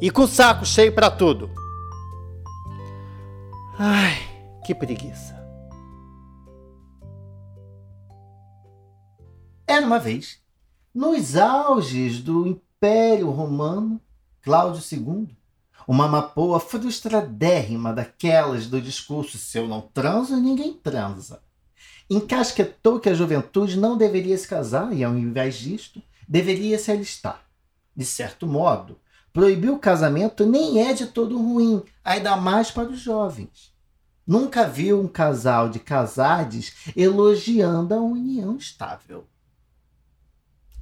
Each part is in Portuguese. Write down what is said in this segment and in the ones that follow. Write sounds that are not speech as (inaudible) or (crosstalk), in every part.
e com o saco cheio para tudo. Ai, que preguiça. Era uma vez, nos auges do Império Romano, Cláudio II, uma mapoa frustradérrima daquelas do discurso se eu não transo, ninguém transa. Encasquetou que a juventude não deveria se casar e, ao invés disto, deveria se alistar. De certo modo, Proibir o casamento nem é de todo ruim, ainda mais para os jovens. Nunca viu um casal de casades elogiando a união estável.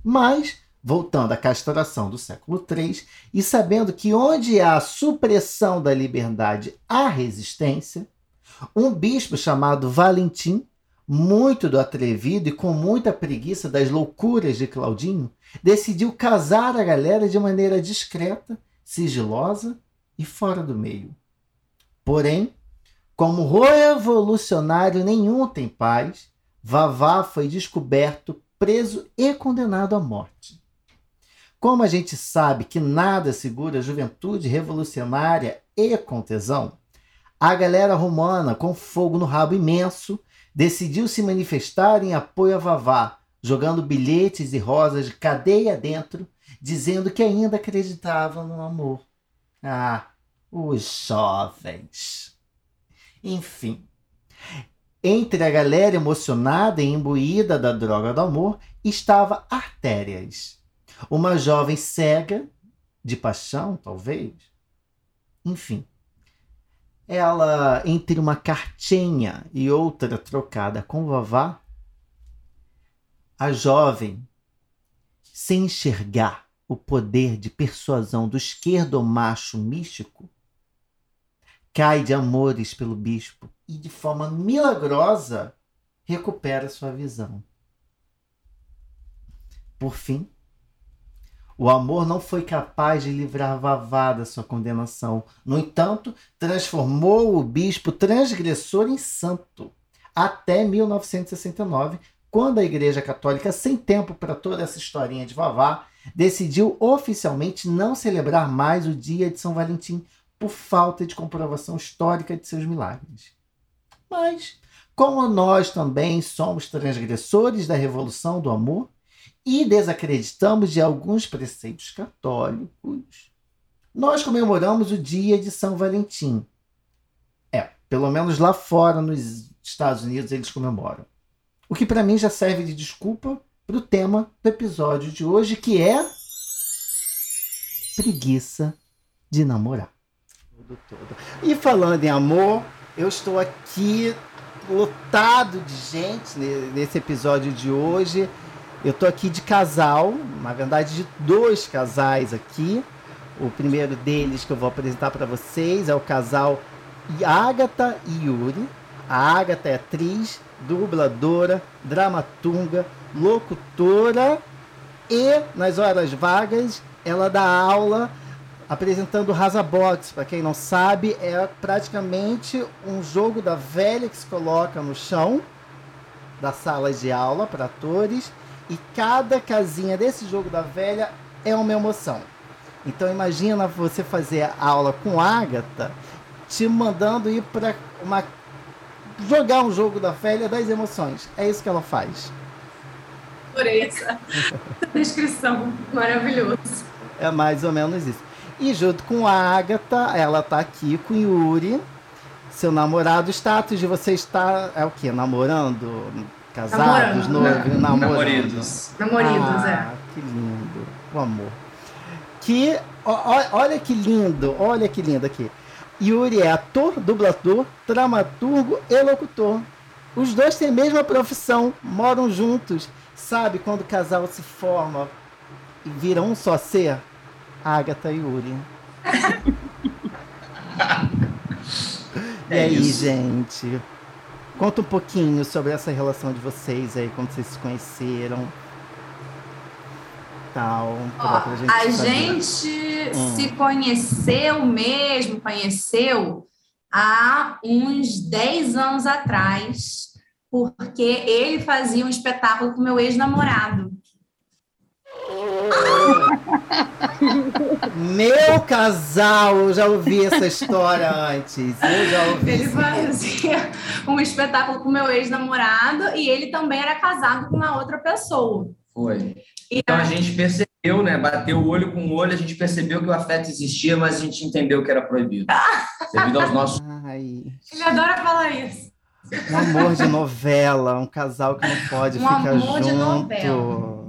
Mas, voltando à castração do século III, e sabendo que onde há supressão da liberdade há resistência, um bispo chamado Valentim muito do atrevido e com muita preguiça das loucuras de Claudinho, decidiu casar a galera de maneira discreta, sigilosa e fora do meio. Porém, como revolucionário nenhum tem paz, Vavá foi descoberto, preso e condenado à morte. Como a gente sabe que nada segura a juventude revolucionária e com tesão, a galera romana, com fogo no rabo imenso, decidiu se manifestar em apoio a Vavá, jogando bilhetes e rosas de cadeia dentro, dizendo que ainda acreditava no amor. Ah, os jovens. Enfim. Entre a galera emocionada e imbuída da droga do amor estava Artérias, uma jovem cega, de paixão, talvez. Enfim, ela, entre uma cartinha e outra trocada com Vavá, a jovem, sem enxergar o poder de persuasão do esquerdo macho místico, cai de amores pelo bispo e, de forma milagrosa, recupera sua visão. Por fim, o amor não foi capaz de livrar Vavá da sua condenação. No entanto, transformou o bispo transgressor em santo. Até 1969, quando a Igreja Católica, sem tempo para toda essa historinha de Vavá, decidiu oficialmente não celebrar mais o dia de São Valentim por falta de comprovação histórica de seus milagres. Mas, como nós também somos transgressores da revolução do amor, e desacreditamos de alguns preceitos católicos, nós comemoramos o dia de São Valentim. É, pelo menos lá fora, nos Estados Unidos, eles comemoram. O que para mim já serve de desculpa para o tema do episódio de hoje, que é preguiça de namorar. E falando em amor, eu estou aqui lotado de gente nesse episódio de hoje. Eu tô aqui de casal, na verdade de dois casais aqui. O primeiro deles que eu vou apresentar para vocês é o casal Agatha e Yuri. A Agatha é atriz, dubladora, dramaturga, locutora e nas horas vagas ela dá aula apresentando Rasa Box. Para quem não sabe, é praticamente um jogo da velha que se coloca no chão da sala de aula para atores e cada casinha desse jogo da velha é uma emoção. Então imagina você fazer a aula com Agatha te mandando ir para uma jogar um jogo da velha das emoções. É isso que ela faz. Adorei essa (laughs) descrição. Maravilhoso. É mais ou menos isso. E junto com a Agatha, ela tá aqui com Yuri, seu namorado. O status de você está é o que? Namorando? Casados, noivos, namorando. Namoridos. Namoridos, ah, é. Que lindo. O amor. Que, ó, olha que lindo, olha que lindo aqui. Yuri é ator, dublador, dramaturgo e locutor. Os dois têm a mesma profissão, moram juntos. Sabe quando o casal se forma e vira um só ser? Agatha e Yuri. é e aí, isso. gente? Conta um pouquinho sobre essa relação de vocês aí, quando vocês se conheceram Tal, Ó, pra gente a saber. gente Hum. se conheceu mesmo, conheceu há uns 10 anos atrás, porque ele fazia um espetáculo com meu ex-namorado. (laughs) Meu casal, eu já ouvi essa história antes. Eu já ouvi. Ele fazia um espetáculo com meu ex-namorado e ele também era casado com uma outra pessoa. Foi. E Então a gente percebeu, né? Bateu o olho com o olho, a gente percebeu que o afeto existia, mas a gente entendeu que era proibido. (laughs) Devido aos nossos. Ai, ele adora falar isso. um amor de novela, um casal que não pode Um ficar amor de junto. novela.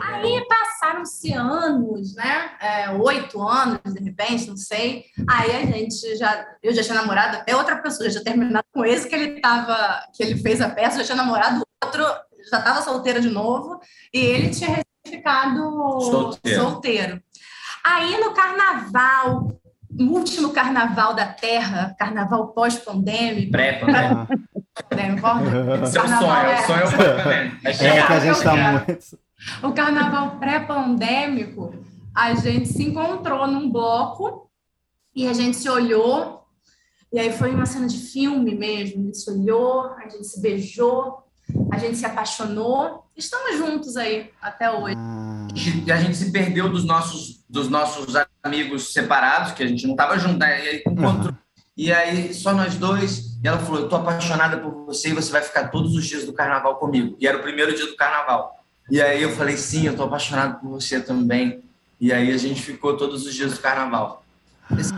Aí passaram-se anos, né? É, Oito anos, de repente, não sei. Aí a gente já. Eu já tinha namorado até outra pessoa, já tinha terminado com esse que ele tava. que ele fez a peça, já tinha namorado outro, já estava solteira de novo, e ele tinha recém ficado Solteiro. solteiro. Aí no carnaval, no último carnaval da Terra, carnaval pós-pandêmico, Pré, né? É o Carnaval sonho, é- o sonho é né? é que a gente tá muito. O carnaval pré-pandêmico, a gente se encontrou num bloco e a gente se olhou. E aí foi uma cena de filme mesmo. A gente se olhou, a gente se beijou, a gente se apaixonou. Estamos juntos aí até hoje. E a gente se perdeu dos nossos, dos nossos amigos separados, que a gente não estava junto, né? E aí, encontrou. E aí, só nós dois. E ela falou: Eu tô apaixonada por você e você vai ficar todos os dias do carnaval comigo. E era o primeiro dia do carnaval. E aí eu falei: Sim, eu tô apaixonado por você também. E aí a gente ficou todos os dias do carnaval. Esse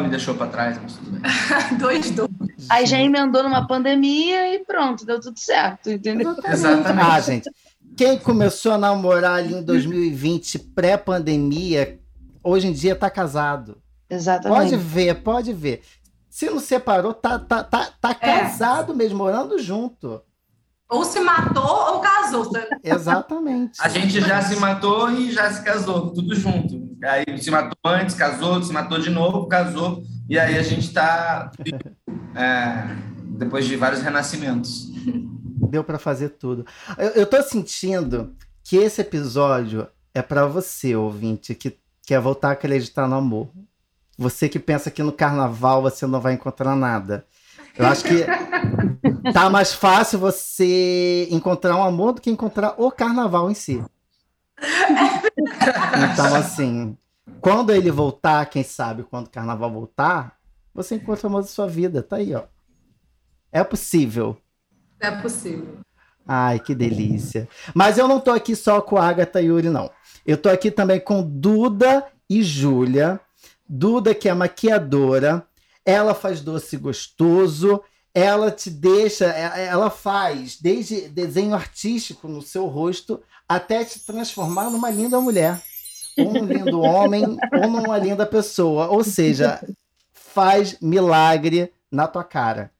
me deixou para trás, mas tudo bem. (laughs) Dois, dois. Aí já emendou numa pandemia e pronto, deu tudo certo, entendeu? (laughs) Exatamente. Ah, gente, quem começou a namorar ali em 2020, pré-pandemia, hoje em dia tá casado. Exatamente. Pode ver, pode ver. Se não separou, tá, tá, tá, tá casado mesmo, morando junto. Ou se matou ou casou. (laughs) Exatamente. A gente já se matou e já se casou, tudo junto. Aí se matou antes, casou, se matou de novo, casou. E aí a gente está depois de vários renascimentos. Deu pra fazer tudo. Eu, eu tô sentindo que esse episódio é pra você, ouvinte, que quer voltar a acreditar no amor. Você que pensa que no carnaval você não vai encontrar nada. Eu acho que tá mais fácil você encontrar um amor do que encontrar o carnaval em si. Então, assim, quando ele voltar, quem sabe quando o carnaval voltar, você encontra o amor da sua vida. Tá aí, ó. É possível. É possível. Ai, que delícia. Mas eu não tô aqui só com a Agatha e Yuri, não. Eu tô aqui também com Duda e Júlia. Duda, que é maquiadora, ela faz doce gostoso, ela te deixa, é- ela faz desde desenho artístico no seu rosto até te transformar numa linda mulher, ou num lindo homem, (laughs) ou numa linda pessoa. Ou seja, faz milagre na tua cara.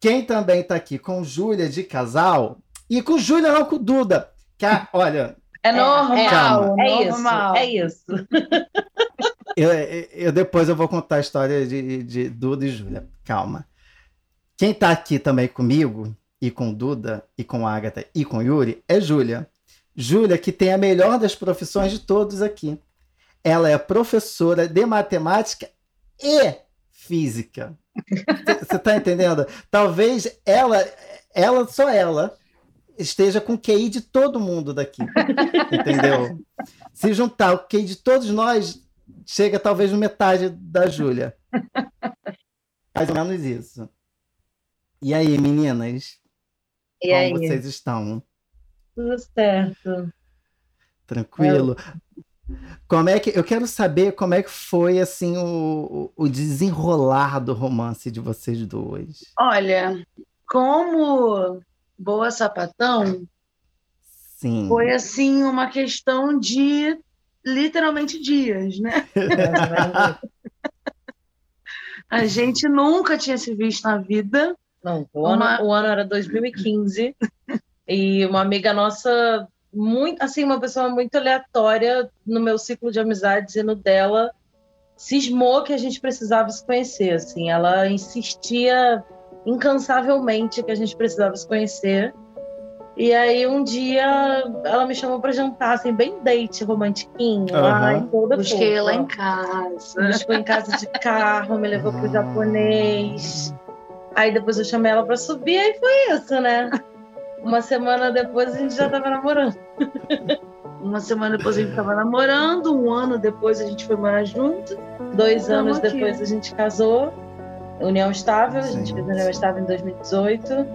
Quem também tá aqui com Júlia de casal, e com Júlia não com Duda, que a- olha, É normal, calma. é isso, Normal. é isso. Eu, eu- eu- depois eu vou contar a história de, de Duda e Júlia. Calma. Quem tá aqui também comigo, e com Duda, e com Agatha, e com Yuri, é Júlia. Júlia, que tem a melhor das profissões de todos aqui. Ela é professora de matemática e física. Você tá entendendo? Talvez ela, ela, só ela, esteja com o QI de todo mundo daqui. Entendeu? Se juntar o QI de todos nós, chega talvez no metade da Júlia. Mais ou menos isso. E aí, meninas? E como aí, vocês estão? tudo certo. Tranquilo? Como é que eu quero saber como é que foi assim o, o desenrolar do romance de vocês dois? Olha, como boa sapatão, Sim. foi assim uma questão de literalmente dias, né? (laughs) A gente nunca tinha se visto na vida. Não, o ano, Uma- o ano era 2015 e uma amiga nossa, muito, assim, uma pessoa muito aleatória no meu ciclo de amizades e no dela, cismou que a gente precisava se conhecer, assim. Ela insistia incansavelmente que a gente precisava se conhecer. E aí um dia ela me chamou para jantar, assim, bem date romantiquinho. Uhum. Ai, toda Busquei ela fofa. em casa. Me buscou em casa de carro, me levou pro japonês. Aí depois eu chamei ela pra subir, aí foi isso, né? Uma semana depois a gente já tava namorando. (laughs) Uma semana depois a gente tava namorando, um ano depois a gente foi morar junto. Dois Tamo anos aqui. depois a gente casou. União estável, a gente Gente. fez a união estável em 2018.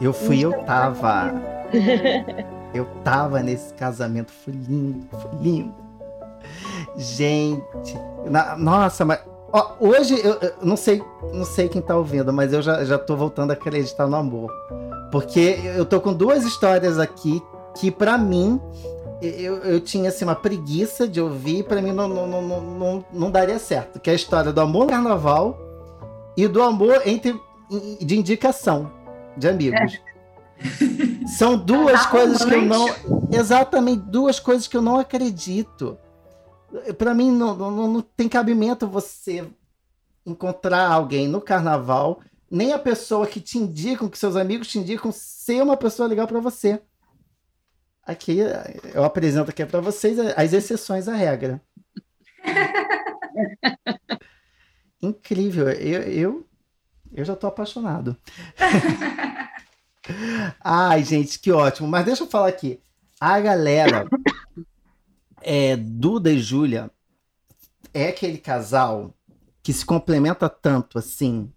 Eu fui, eu tava. (laughs) Eu tava nesse casamento, foi lindo, foi lindo. Gente, na- nossa, mas ó, hoje eu, eu não sei, não sei quem tá ouvindo, mas eu já, já tô voltando a acreditar no amor. Porque eu tô com duas histórias aqui que pra mim eu, eu tinha assim, uma preguiça de ouvir, pra mim não, não, não, não, não, daria certo. Que é a história do amor no carnaval e do amor entre de indicação de amigos. São duas coisas que eu não. Exatamente, duas coisas que eu não acredito. Pra mim, não, não, não tem cabimento você encontrar alguém no carnaval, nem a pessoa que te indicam, que seus amigos te indicam, ser uma pessoa legal pra você. Aqui, eu apresento aqui pra vocês as exceções à regra. (laughs) Incrível, eu, eu, eu já tô apaixonado. (laughs) Ai, gente, que ótimo. Mas deixa eu falar aqui. A galera, é, Duda e Júlia, é aquele casal que se complementa tanto assim,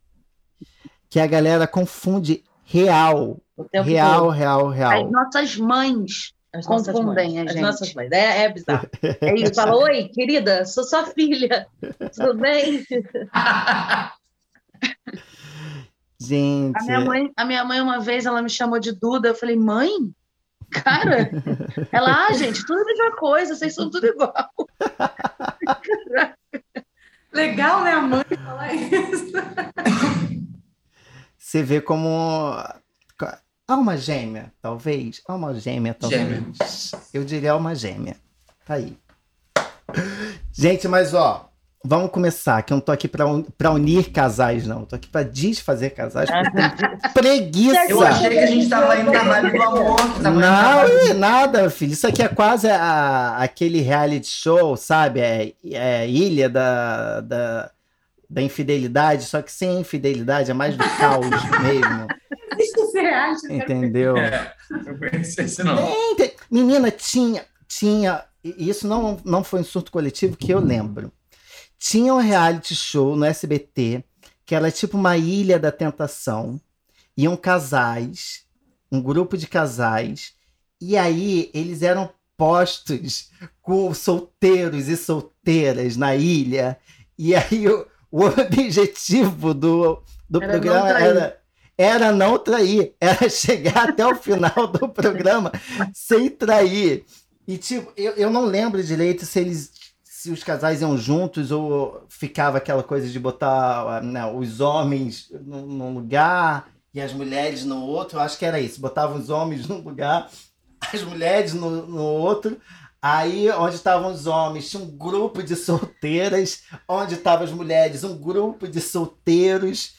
que a galera confunde real, real, todo. real, As real. nossas mães. As nossas confundem mães. a As gente. nossas mães. É, é bizarro. (laughs) É isso. Fala, oi, querida, sou sua filha. Tudo bem? (laughs) Gente, A minha, mãe, a minha mãe, uma vez, ela me chamou de Duda. Eu falei, mãe? Cara, ela, ah, (laughs) gente, tudo a mesma coisa, vocês são tudo igual. (laughs) Legal, né, a mãe falar isso. (laughs) você vê como alma gêmea, talvez. Alma gêmea, talvez. Gêmea. Eu diria alma gêmea. Tá aí. Gente, mas ó, vamos começar, que eu não tô aqui pra, un- unir casais, não. Eu tô aqui pra desfazer casais. eu (laughs) preguiça. Eu achei que a gente tava indo na vibe do amor. Não, nada, filho. Isso aqui é quase a- aquele reality show, sabe? É, é ilha da, da, da infidelidade, só que sem infidelidade, é mais do caos (laughs) mesmo. Reality, né? Entendeu? É, não conheci esse não. Menina, tinha, tinha, e isso não, não foi um surto coletivo que eu lembro. Tinha um reality show no SBT que era tipo uma ilha da tentação. Iam casais, um grupo de casais, e aí eles eram postos com solteiros e solteiras na ilha. E aí o, o objetivo do, do Era não programa trair. era, era não trair, era chegar até o final do programa (laughs) sem trair. E tipo, eu, eu não lembro direito se eles se os casais iam juntos ou ficava aquela coisa de botar ah, né, os homens num, lugar e as mulheres no outro. Eu acho que era isso. Botavam os homens num lugar, (laughs) as mulheres no, no outro. Aí, onde estavam os homens, tinha um grupo de solteiras. Onde estavam as mulheres, um grupo de solteiros.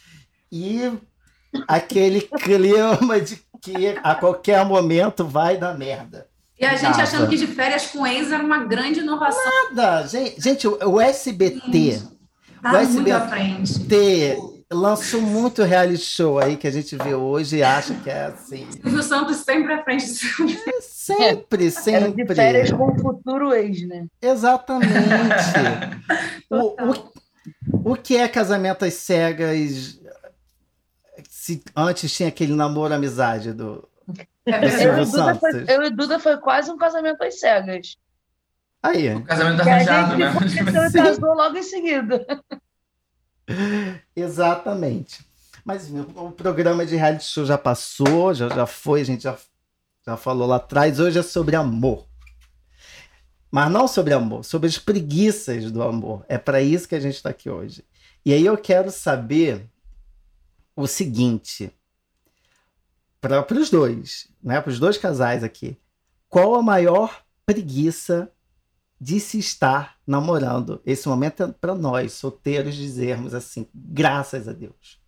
E aquele (laughs) clima de que a qualquer momento vai dar merda. E a gente achando que de férias com ex era uma grande inovação. Nada, gente, gente, o o SBT, Tá se muito ver- à frente. Lançou muito reality show aí que a gente vê hoje e acha que é assim. Silvio Santos sempre à frente. É sempre, Era sempre. de férias com o futuro ex, né? Exatamente. (laughs) o, o, o que é casamento às cegas? Se antes tinha aquele namoro amizade do. É Eu e, Duda foi, eu e Duda foi quase um casamento às cegas. Aí, O casamento Que a arranjado, gente né? (laughs) Sim. casou logo em seguida. exatamente. Mas o programa de reality show já passou, já, já foi, a gente já, já falou lá atrás. Hoje é sobre amor. Mas não sobre amor, sobre as preguiças do amor. É para isso que a gente está aqui hoje. E aí eu quero saber o seguinte, para os dois, né? Para os dois casais aqui, qual a maior preguiça de se estar namorando. Esse momento é para nós, solteiros, dizermos assim, graças a Deus.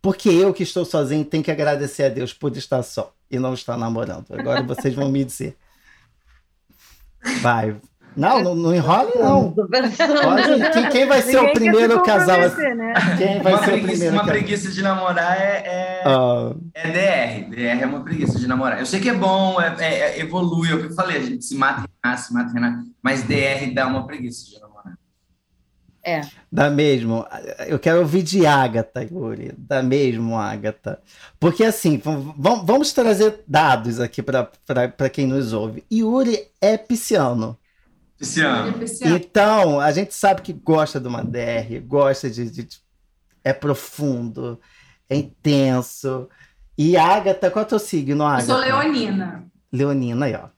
Porque eu que estou sozinho tenho que agradecer a Deus por estar só e não estar namorando. Agora vocês vão me dizer. Vai. Não, não, não enrole, não. Pode, quem, quem vai ser Ninguém o primeiro se casal? né? Quem vai Uma ser o preguiça, primeiro uma casal? preguiça de namorar é, é, Ah, é DR. DR é uma preguiça de namorar. Eu sei que é bom, é, é- é- evolui, é o que eu falei, a gente se mata e renasce, se mata e renasce, mas DR dá uma preguiça de namorar. Dá mesmo. Eu quero ouvir de Agatha, Yuri. Dá mesmo, Agatha. Porque assim, vamos trazer dados aqui para quem nos ouve. Yuri é pisciano. Ano. Então, a gente sabe que gosta de uma DR, gosta de. de- de- é profundo, é intenso. E Agatha, qual é o teu signo, Eu Agatha? sou leonina. Leonina aí, ó.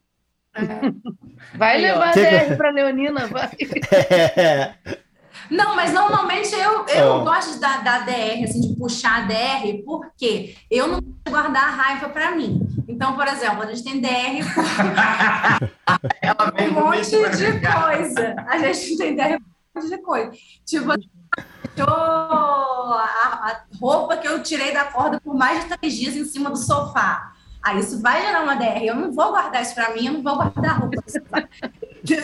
Vai Aí, ó. levar Que- DR pra Leonina, vai. É, (laughs) Não, mas normalmente eu, eu gosto da, da DR, assim, de puxar a DR, porque eu não gosto de guardar a raiva para mim. Então, por exemplo, a gente tem DR por (laughs) um monte de coisa. A gente tem DR por um monte de coisa. Tipo, a, roupa que eu tirei da corda por mais de três dias em cima do sofá. Aí isso vai gerar uma DR. Eu não vou guardar isso para mim, eu não vou guardar a roupa no sofá,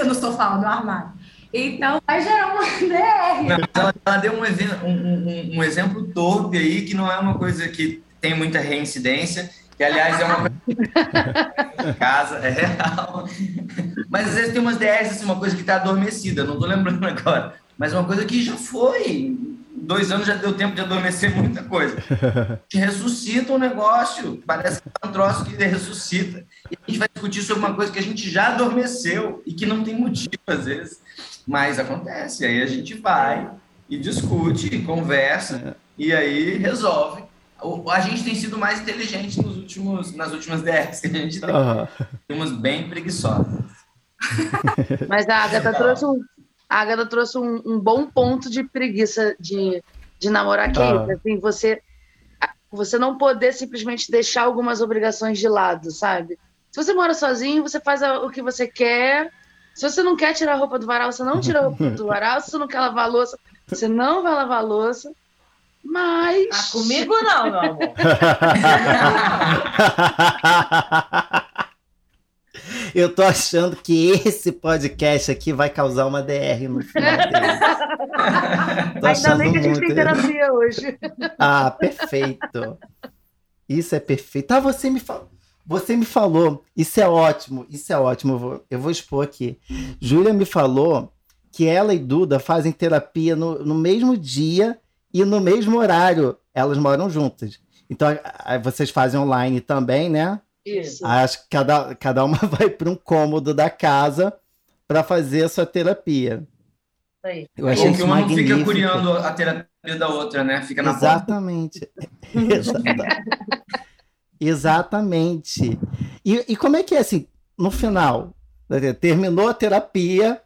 no sofá, no armário. Então, vai gerar uma DR. Não, ela, ela deu um, um- um- um exemplo torpe aí, que não é uma coisa que tem muita reincidência, que aliás é uma (laughs) casa, é real. Mas às vezes tem umas DRs, assim, uma coisa que está adormecida, não estou lembrando agora, mas uma coisa que já foi. Dois anos já deu tempo de adormecer muita coisa. Ressuscita um negócio, parece que é um troço que ressuscita. E a gente vai discutir sobre uma coisa que a gente já adormeceu e que não tem motivo, às vezes. Mas acontece, aí a gente vai e discute, e conversa, e aí resolve. O- A gente tem sido mais inteligente nos últimos, nas últimas DRs que (laughs) a gente tem. Temos bem preguiçosas. (laughs) Mas a Agatha trouxe um, a Agatha trouxe um, um bom ponto de preguiça de, de namorar que é Ah. isso, assim, você, você não poder simplesmente deixar algumas obrigações de lado, sabe? Se você mora sozinho, você faz o que você quer. Se você não quer tirar a roupa do varal, você não tira a roupa do (laughs) varal. Se você não quer lavar a louça, você não vai lavar a louça. Mas. Ah, comigo não, meu amor. (laughs) Eu tô achando que esse podcast aqui vai causar uma DR no final dele. (laughs) Tô Ainda bem que a gente muito. tem terapia hoje. (laughs) Ah, perfeito. Isso é perfeito. Ah, você me falou. Você me falou, isso é ótimo, isso é ótimo. Eu vou, eu vou expor aqui. Júlia me falou que ela e Duda fazem terapia no, no mesmo dia e no mesmo horário. Elas moram juntas. Então, vocês fazem online também, né? Isso. Acho que cada, cada uma (laughs) vai para um cômodo da casa para fazer a sua terapia. Aí. Eu achei Porque isso uma não fica curiando a terapia da outra, né? Fica na. Exatamente. (laughs) Exata- Exatamente. E, e como é que é assim, no final? Terminou a terapia,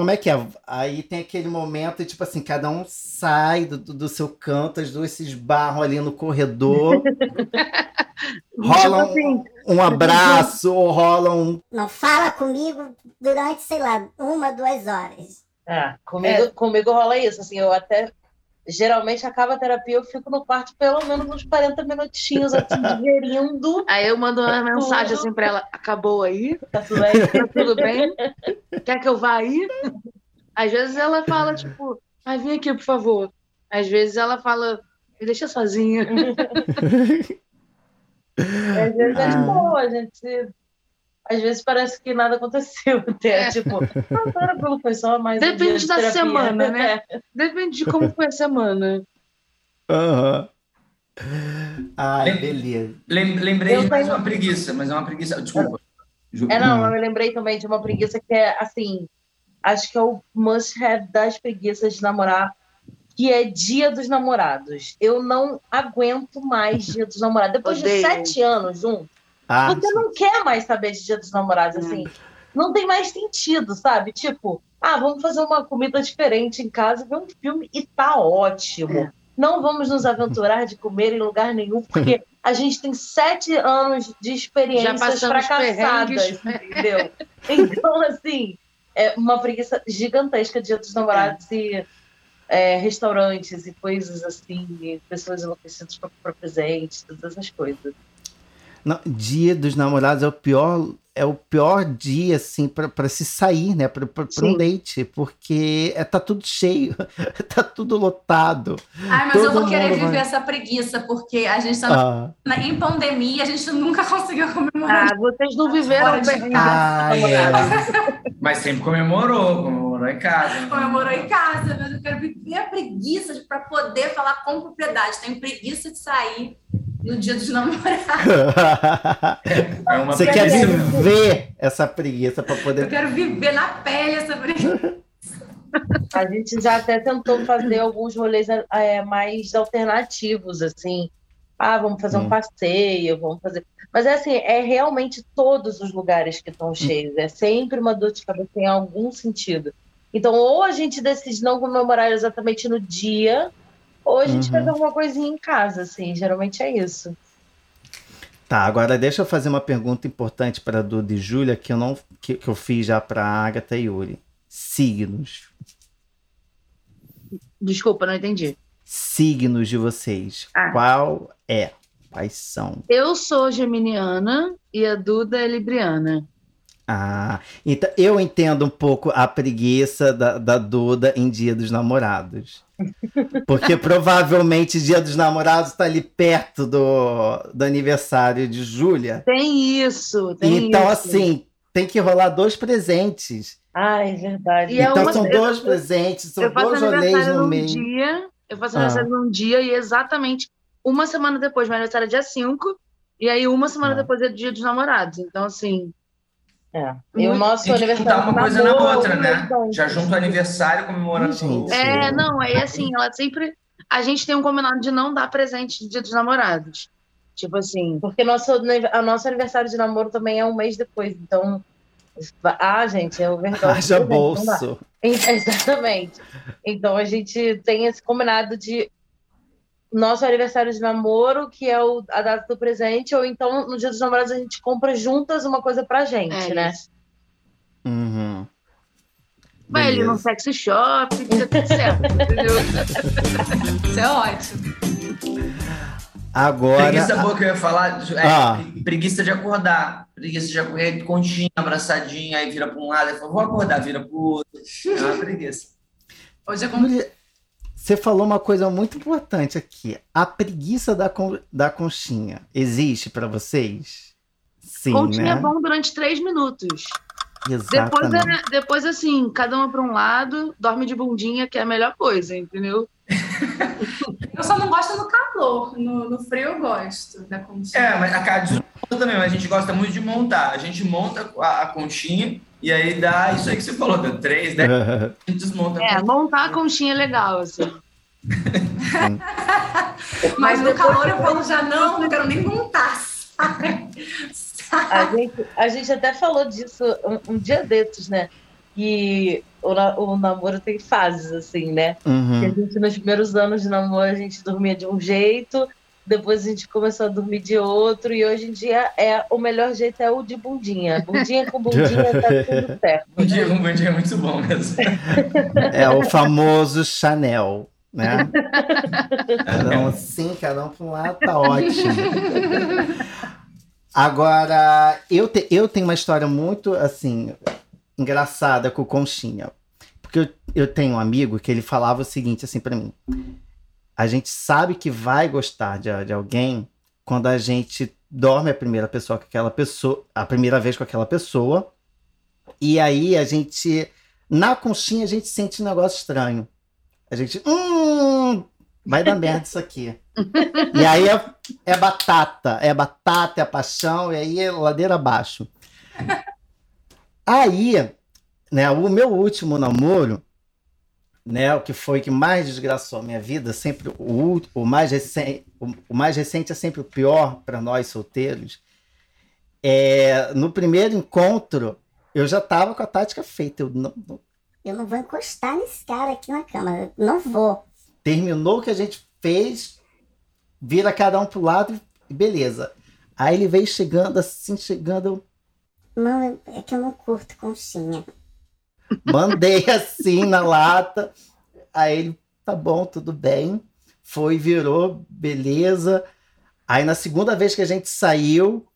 como é que é? Aí tem aquele momento, tipo assim, cada um sai do, do seu canto, as duas se esbarram ali no corredor, (laughs) rola Tipo assim, um, um abraço, ou rola um. Não fala comigo durante, sei lá, uma, duas horas. É, comigo, comigo rola isso. Assim, eu até. Geralmente acaba a terapia, eu fico no quarto pelo menos uns 40 minutinhos, assim, (laughs) digerindo. Aí eu mando uma mensagem assim pra ela: acabou aí? Tá tudo aí. Tá tudo bem? Quer que eu vá aí? Às vezes ela fala, tipo, ai, vem aqui, por favor. Às vezes ela fala, me deixa sozinha. (laughs) (laughs) Às vezes é de Ah. boa, a gente. Às vezes parece que nada aconteceu. (laughs) Até, É. Tipo, não, tranquilo, foi só mais um Depende dia de da terapia. semana, né? (laughs) Depende de como foi a semana. Aham. Ai, Lem- beleza. Lem- Lembrei Eu de mais tenho- uma preguiça, mas é uma preguiça. Desculpa. É, não, eu me lembrei também de uma preguiça que é, assim, acho que é o must have das preguiças de namorar, que é Dia dos Namorados. Eu não aguento mais Dia dos Namorados. Depois de Odeio. sete anos juntos, Ah, você não quer mais saber de Dia dos Namorados, assim. Não tem mais sentido, sabe? Tipo, ah, vamos fazer uma comida diferente em casa, ver um filme e tá ótimo. Não vamos nos aventurar de comer em lugar nenhum, porque (laughs) a gente tem sete anos de experiências fracassadas, entendeu? (laughs) Então, assim, é uma preguiça gigantesca dia dos namorados e é, restaurantes e coisas assim, e pessoas enlouquecidas para comprar presentes, todas essas coisas. Não, dia dos namorados é o pior é o pior dia assim para se sair, né, para um date, porque é, tá tudo cheio, (laughs) tá tudo lotado. Ai, mas eu vou querer viver vai... essa preguiça porque a gente tá ah. em pandemia, a gente nunca conseguiu comemorar. Ah, vocês não viveram bem. Ah, é. (laughs) mas sempre comemorou, comemorou em casa. Comemorou em casa, mas eu quero viver a preguiça para poder falar com propriedade. Tenho preguiça de sair no dia dos namorados. (laughs) É Você quer viver essa preguiça para poder. Eu quero viver na pele essa preguiça. (laughs) A gente já até tentou fazer alguns rolês é, mais alternativos, assim. Ah, vamos fazer hum. um passeio, vamos fazer. Mas é assim, é realmente todos os lugares que estão cheios. É sempre uma dor de cabeça em algum sentido. Então, ou a gente decide não comemorar exatamente no dia, ou a gente uhum. faz alguma coisinha em casa, assim. Geralmente é isso. Tá, agora deixa eu fazer uma pergunta importante para a Duda e Júlia que eu não que, que eu fiz já para Agatha e Yuri. Signos. Desculpa, não entendi. Signos de vocês. Ah. Qual é? Quais são? Eu sou geminiana e a Duda é libriana. Ah, então eu entendo um pouco a preguiça da, da Duda em Dia dos Namorados. Porque provavelmente Dia dos Namorados está ali perto do, do aniversário de Júlia. Tem isso, tem Então, isso. assim, tem que rolar dois presentes. Ah, é verdade. E é então é uma, são dois eu, presentes, são dois rolês no meio. Dia, eu faço ah. aniversário num dia e exatamente uma semana depois, meu aniversário é dia 5, e aí uma semana ah. depois é dia dos namorados. Então, assim, é. E o nosso aniversário. uma coisa na outra, né? Já junto o aniversário comemorando. É, não, aí assim, ela sempre. A gente tem um combinado de não dar presente de dia dos namorados. Tipo assim. Porque nosso, o nosso aniversário de namoro também é um mês depois. Então. Ah, gente, é o verdade. Haja bolso. (laughs) Exatamente. Então a gente tem esse combinado de nosso aniversário de namoro, que é o, a data do presente, ou então no dia dos namorados a gente compra juntas uma coisa pra gente, é né? Isso. Uhum. Vai ali no sexy shop, fica tudo certo, entendeu? (laughs) Isso é ótimo. Agora. Preguiça boa que eu ia falar, é, ah. preguiça de acordar. Preguiça de acordar, continha, abraçadinha, aí vira para um lado, e fala, vou acordar, vira para o outro. É uma preguiça. Hoje é como. Você falou uma coisa muito importante aqui. A preguiça da, da conchinha existe para vocês? Sim, conchinha é né? é bom durante três minutos. Exatamente. Depois, é, depois, assim, cada uma para um lado, dorme de bundinha, que é a melhor coisa, entendeu? (laughs) eu só não gosto no calor. No, no frio eu gosto da conchinha. É, mas a cara também, mas a gente gosta muito de montar. A gente monta a, a conchinha e aí dá isso aí que você falou, deu três, né? (laughs) A gente desmonta. É, montar a conchinha é legal, assim. (laughs) Mas no calor eu falo já não, não quero nem montar. A gente, a gente até falou disso um, um dia desses, né? Que o, o namoro tem fases, assim, né? Uhum. Que a gente, nos primeiros anos de namoro, a gente dormia de um jeito, depois a gente começou a dormir de outro, e hoje em dia é o melhor jeito é o de bundinha. Bundinha com bundinha tá tudo (laughs) certo. Bundinha com bundinha é muito bom mesmo. É o famoso Chanel. Né? (laughs) Cada um assim, cada um para um lado, tá ótimo. Agora, eu, te, eu tenho uma história muito assim engraçada com o Conchinha. Porque eu, eu tenho um amigo que ele falava o seguinte assim para mim a gente sabe que vai gostar de, de alguém quando a gente dorme a primeira pessoa com aquela pessoa, a primeira vez com aquela pessoa, e aí a gente, na conchinha, a gente sente um negócio estranho. A gente, hum, vai dar merda isso aqui. (laughs) e aí é, é, batata, é batata, é paixão, e aí é ladeira abaixo. (laughs) Aí, né, o meu último namoro, né? O que foi que mais desgraçou a minha vida, sempre o, o, mais, recente, o, o mais recente é sempre o pior para nós solteiros. É, no primeiro encontro, eu já estava com a tática feita. Eu não, não, eu não vou encostar nesse cara aqui na cama, eu não vou. Terminou o que a gente fez, vira cada um pro lado e beleza. Aí ele veio chegando assim, chegando. Não, é que eu não curto conchinha. Mandei (laughs) assim na lata. Aí ele, tá bom, tudo bem. Foi, virou, beleza. Aí na segunda vez que a gente saiu,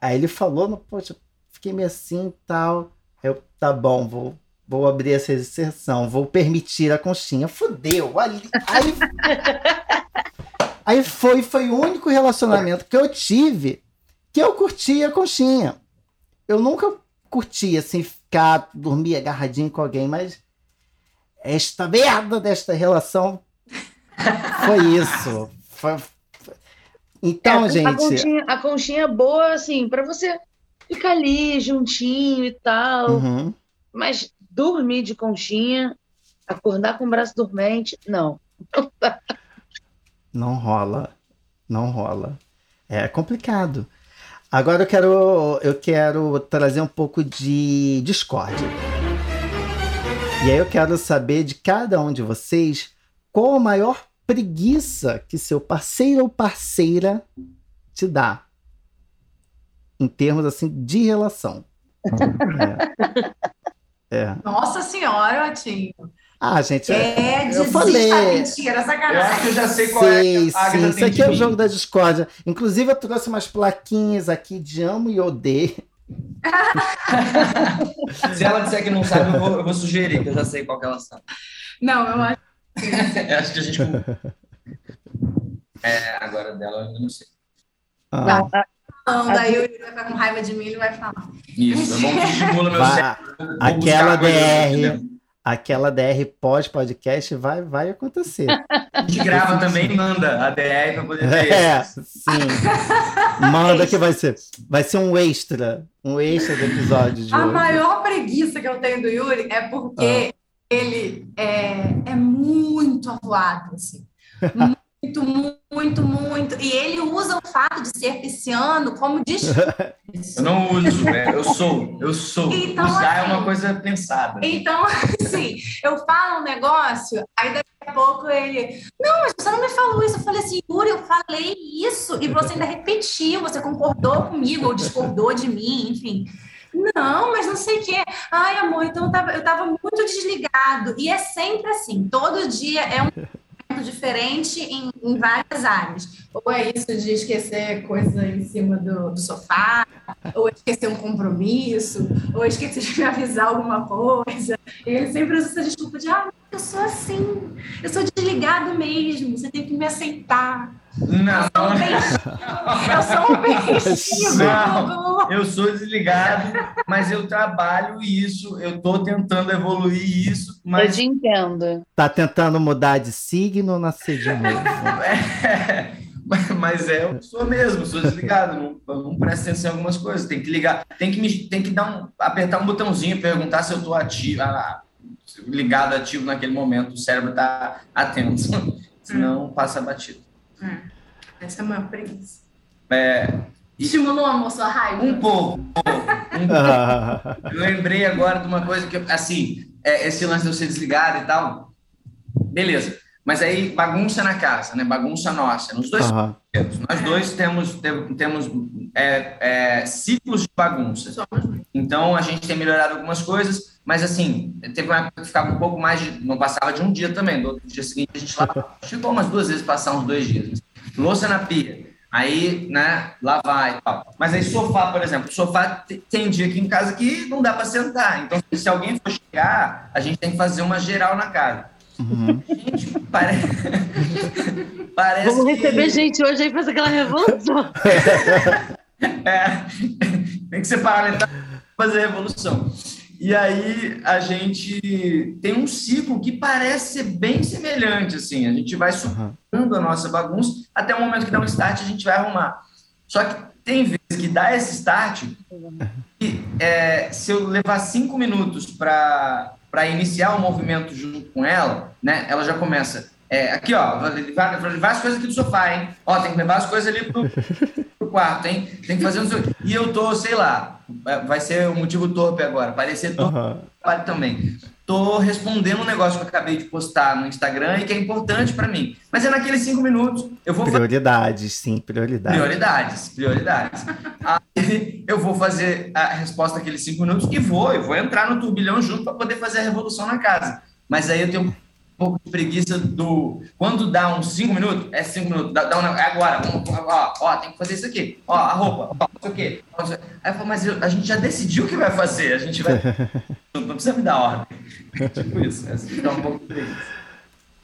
aí ele falou, poxa, fiquei meio assim e tal. Eu, tá bom, vou, vou abrir essa exceção, vou permitir a conchinha. Fudeu! Ali, aí, (laughs) aí foi, foi o único relacionamento que eu tive que eu curti a conchinha. Eu nunca curti, assim, ficar, dormir agarradinho com alguém, mas esta merda desta relação (laughs) foi isso. Foi... Então, É, gente. A conchinha, a conchinha é boa, assim, pra você ficar ali juntinho e tal. Uhum. Mas dormir de conchinha, acordar com o braço dormente, não. Não rola. Não rola. É complicado. Agora eu quero, eu quero trazer um pouco de discórdia. E aí eu quero saber de cada um de vocês qual a maior preguiça que seu parceiro ou parceira te dá. Em termos assim de relação. (laughs) É. É. Nossa senhora, Tim. Ah, gente, É, eu desista, falei. mentira, Eu acho sacanagem. que eu já sei qual é. A Agatha sim. Isso aqui é o jogo da discórdia. Inclusive, eu trouxe umas plaquinhas aqui de amo e odeio. (laughs) Se ela disser que não sabe, eu vou, eu vou sugerir, que eu já sei qual que ela sabe. Não, eu acho (laughs) Eu acho que a gente. É, agora dela, eu não sei. Ah, que não, daí o Yuri vai ficar com raiva de mim e vai falar. Isso, é bom que estimula meu cérebro. Aquela DR, aqui, aquela DR pós-podcast vai, vai acontecer. A gente grava também e manda a DR para poder ver. É, sim. Manda que vai ser. Vai ser um extra. Um extra do episódio de A hoje. maior preguiça que eu tenho do Yuri é porque ele é, é muito avoado, assim. Muito, muito, muito. E ele usa o fato de ser pisciano como desculpa. Eu não uso, é, eu sou, eu sou. Então, Usar é assim, uma coisa pensada. Então, assim, eu falo um negócio, aí daqui a pouco ele. Não, mas você não me falou isso. Eu falei assim, Yuri, eu falei isso, e você ainda repetiu, você concordou comigo, ou discordou de mim, enfim. Não, mas não sei o quê. Ai, amor, então eu tava, eu tava muito desligado. E é sempre assim, todo dia é um diferente em, em várias áreas. Ou é isso de esquecer coisa em cima do, do sofá, ou esquecer um compromisso, ou esquecer de me avisar alguma coisa. E ele sempre usa essa desculpa de, ah, eu sou assim, eu sou desligado mesmo, você tem que me aceitar. Não, Eu sou um peixinho, eu um. (laughs) Não. eu sou desligado, mas eu trabalho isso, eu tô tentando evoluir isso, Eu mas te entendo. Tá tentando mudar de signo ou nascer de novo? É, (laughs) (laughs) mas é, eu sou mesmo, sou desligado, não, não presto atenção em algumas coisas. Tem que ligar, tem que, me, tem que dar um, apertar um botãozinho, perguntar se eu estou ativo, ah, ligado, ativo naquele momento. O cérebro está atento, (laughs) senão passa batido. Essa é a maior preguiça. É, Estimulou, amor, sua raiva? um pouco, um pouco. (laughs) Eu lembrei agora de uma coisa que, assim, é, esse lance de eu ser desligado e tal, beleza. Mas aí, bagunça na casa, né? Bagunça nossa, nos dois temos. Nós dois temos, tem- temos é, é, ciclos de bagunça. Somos Então, a gente tem melhorado algumas coisas, mas assim, teve uma época que ficava um pouco mais de. Não passava de um dia também. No outro dia seguinte, a gente lavava. (laughs) Chegou umas duas vezes passar uns dois dias. Louça na pia. Aí, né, lavar e tal. Mas aí, sofá, por exemplo. Sofá te- tem dia aqui em casa que não dá para sentar. Então, se alguém for chegar, a gente tem que fazer uma geral na casa. Uhum. Gente, parece. (laughs) parece Vamos que- receber gente hoje aí, faz aquela revolução. É, tem que separar metade para fazer a revolução. E aí a gente tem um ciclo que parece ser bem semelhante, assim. A gente vai Aham. superando a nossa bagunça até o momento que dá um start a gente vai arrumar. Só que tem vezes que dá esse start e é, se eu levar cinco minutos para para iniciar o movimento junto com ela, né? Ela já começa. é, aqui, ó, vou levar, as coisas aqui do sofá, hein? Ó, tem que levar as coisas ali pro, (laughs) pro quarto, hein? Tem que fazer um. E eu tô, sei lá, vai ser um motivo torpe agora, parecer torpe trabalho também. Tô respondendo um negócio que eu acabei de postar no Instagram e que é importante para mim. Mas é naqueles cinco minutos. Eu vou Prioridades, sim, prioridades. Prioridades, prioridades. Aí eu vou fazer a resposta naqueles cinco minutos e vou, eu vou entrar no turbilhão junto para poder fazer a revolução na casa. Mas aí eu tenho pouco de preguiça do. Quando dá uns cinco minutos, é cinco minutos, dá, dá um, é agora, vamos, ó, ó, tem que fazer isso aqui, ó, a roupa, ó, não sei o quê. Aí eu falo, mas eu, a gente já decidiu o que vai fazer, a gente vai. (laughs) não precisa me dar ordem. (laughs) tipo isso, é, dá um pouco de preguiça.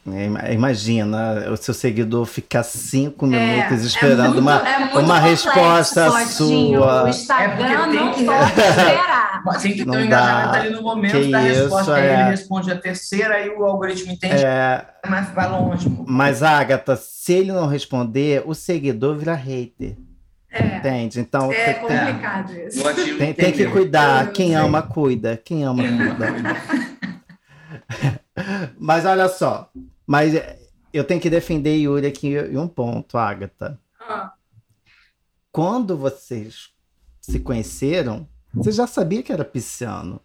É, Imagina o seu seguidor ficar cinco minutos é esperando muito- uma, é muito uma complexo, resposta Sotinho. O sua. Instagram É tem não que- pode (laughs) esperar. Tem que ter Não um engajamento dá. ali no momento Que da isso, resposta. Aí é. ele responde a terceira, aí o algoritmo entende, É, mas vai longe. mas, Agatha, se ele não responder, o seguidor vira hater. É, Entende? Então é tem, tem- complicado isso. Tem- tem que cuidar. Quem sei. ama, cuida. Quem ama, cuida. (laughs) Mas olha só. Mas eu tenho que defender Yuri aqui em um ponto, Agatha. Ah, Quando vocês se conheceram, você já sabia que era pisciano.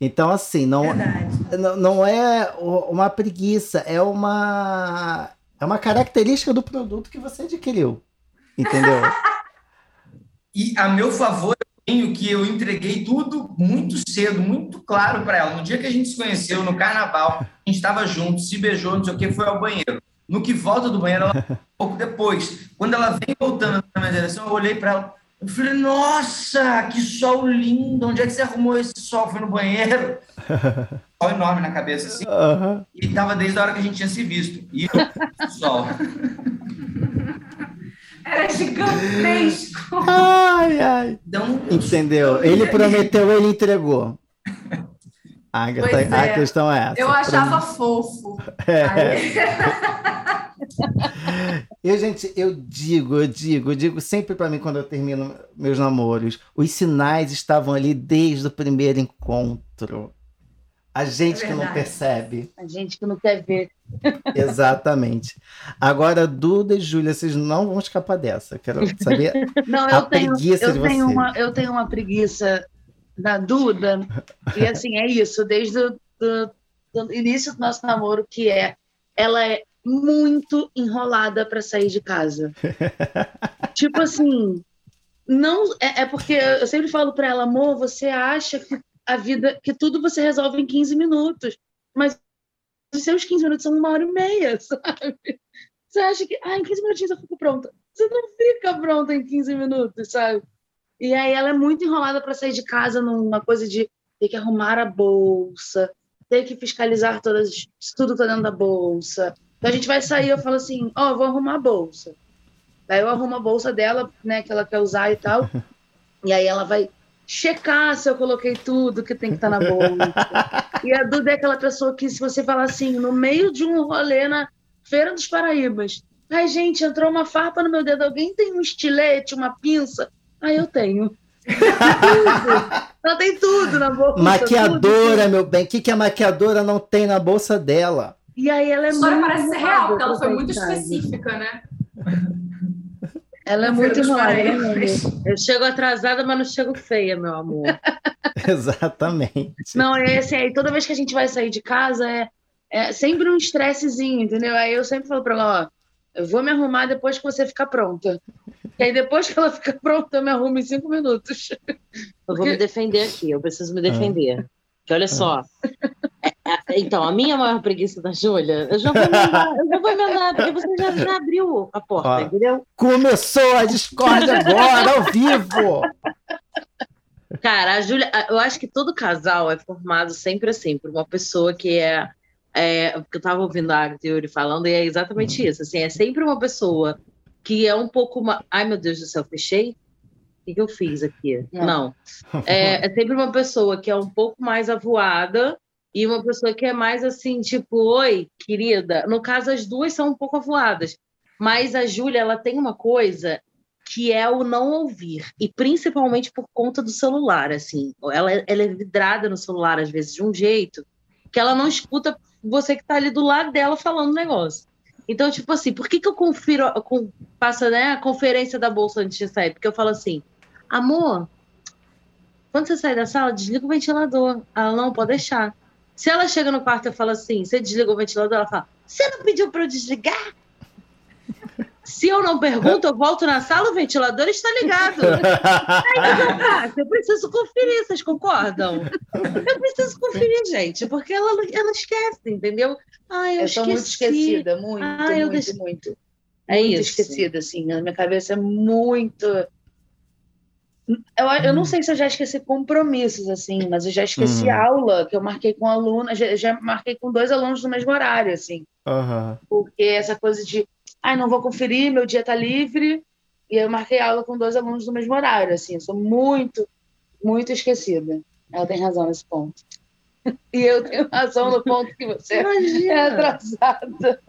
Então, assim, não, verdade. não, não é uma preguiça, é uma, é uma característica do produto que você adquiriu. Entendeu? (laughs) E a meu favor, tenho que eu entreguei tudo muito cedo, muito claro para ela. No dia que a gente se conheceu, no carnaval, a gente estava junto, se beijou, não sei o que, foi ao banheiro. No que volta do banheiro, ela, um pouco depois, quando ela vem voltando na minha direção, eu olhei para ela. Eu falei, nossa, que sol lindo! Onde é que você arrumou esse sol? Foi no banheiro? (laughs) Sol enorme na cabeça, assim. Aham. E tava desde a hora que a gente tinha se visto. E eu, sol. (laughs) Era gigantesco. Ai, ai. Então, Entendeu? Ele prometeu, ele entregou. Agatha, Pois a é. questão é essa. Eu achava fofo. Aí- (laughs) Eu, gente, eu digo, eu digo, eu digo sempre pra mim quando eu termino meus namoros, os sinais estavam ali desde o primeiro encontro. A gente É que não percebe. A gente que não quer ver. Exatamente. Agora, Duda e Júlia, vocês não vão escapar dessa. Quero saber. (laughs) Não, A eu tenho, preguiça eu de tenho vocês. uma, eu tenho uma preguiça da Duda. E assim, é isso, desde o do, do início do nosso namoro, que é ela é muito enrolada para sair de casa. (laughs) tipo assim, não é, é porque eu sempre falo para ela, amor, você acha que a vida, que tudo você resolve em 15 minutos, mas os seus 15 minutos são uma hora e meia, (laughs) sabe? Você acha que, ah, em 15 minutinhos eu fico pronta. Você não fica pronta em 15 minutos, sabe? E aí ela é muito enrolada para sair de casa numa coisa de ter que arrumar a bolsa, ter que fiscalizar todas, tudo tá dentro da bolsa. Então a gente vai sair, eu falo assim, ó, vou arrumar a bolsa. Daí eu arrumo a bolsa dela, né, que ela quer usar e tal. (laughs) E aí ela vai checar se eu coloquei tudo que tem que estar na bolsa. E a Duda é aquela pessoa que, se você falar assim, no meio de um rolê na Feira dos Paraíbas, ai, gente, entrou uma farpa no meu dedo, alguém tem um estilete, uma pinça? Ah, eu tenho. tudo. Ela tem tudo na bolsa. tudo. Maquiadora, meu bem. O que, que a maquiadora não tem na bolsa dela? E aí ela é A história muito parece ser real, porque ela foi muito específica, né? Ela é muito Feira dos enrolada. Né, Eu chego atrasada, mas não chego feia, meu amor. (laughs) Exatamente. Não, é assim, aí toda vez que a gente vai sair de casa é, é sempre um estressezinho, entendeu? Aí eu sempre falo pra ela, ó, eu vou me arrumar depois que você ficar pronta. E aí depois que ela fica pronta, eu me arrumo em cinco minutos. Eu vou me defender aqui, eu preciso me defender. Que olha só. é, é, Então, a minha maior preguiça da Júlia, eu já vou emendar, eu já vou emendar, porque você já, já abriu a porta, Ó. entendeu? Começou a discórdia agora, ao vivo. Cara, a Júlia, eu acho que todo casal é formado sempre assim, por uma pessoa que é. é porque eu tava ouvindo a Yuri falando, e é exatamente isso. Assim, é sempre uma pessoa que é um pouco. uma- Ai, meu Deus do céu, fechei? O que, que eu fiz aqui? Não. Não. (laughs) É, é sempre uma pessoa que é um pouco mais avoada e uma pessoa que é mais assim, tipo, oi, querida. No caso, as duas são um pouco avoadas. Mas a Júlia, ela tem uma coisa que é o não ouvir, e principalmente por conta do celular, assim. Ela, ela é vidrada no celular, às vezes, de um jeito que ela não escuta você que tá ali do lado dela falando o negócio. Então, tipo assim, por que, que eu confiro, com- faço né, a conferência da bolsa antes de sair? Porque eu falo assim, amor, quando você sair da sala, desliga o ventilador. Ela, não, pode deixar. Se ela chega no quarto e fala assim, você desliga o ventilador, ela fala, você não pediu para eu desligar? Se eu não pergunto, eu volto na sala, o ventilador está ligado. Aí (laughs) eu preciso conferir, vocês concordam? Eu preciso conferir, gente, porque ela, ela esquece, entendeu? Ah, eu, Eu esqueci. muito esquecida, muito, Ah, eu muito, deixei- muito. É muito isso. esquecida, assim. Na minha cabeça é muito. Eu, eu não sei se eu já esqueci compromissos, assim, mas eu já esqueci Hum. aula que eu marquei com aluno, já, já marquei com dois alunos no mesmo horário, assim. Aham. Porque essa coisa de, ai, não vou conferir, meu dia tá livre, e eu marquei aula com dois alunos no mesmo horário, assim. Eu sou muito, muito esquecida. Ela tem razão nesse ponto. (laughs) E eu tenho razão no ponto que você é Imagina. atrasada.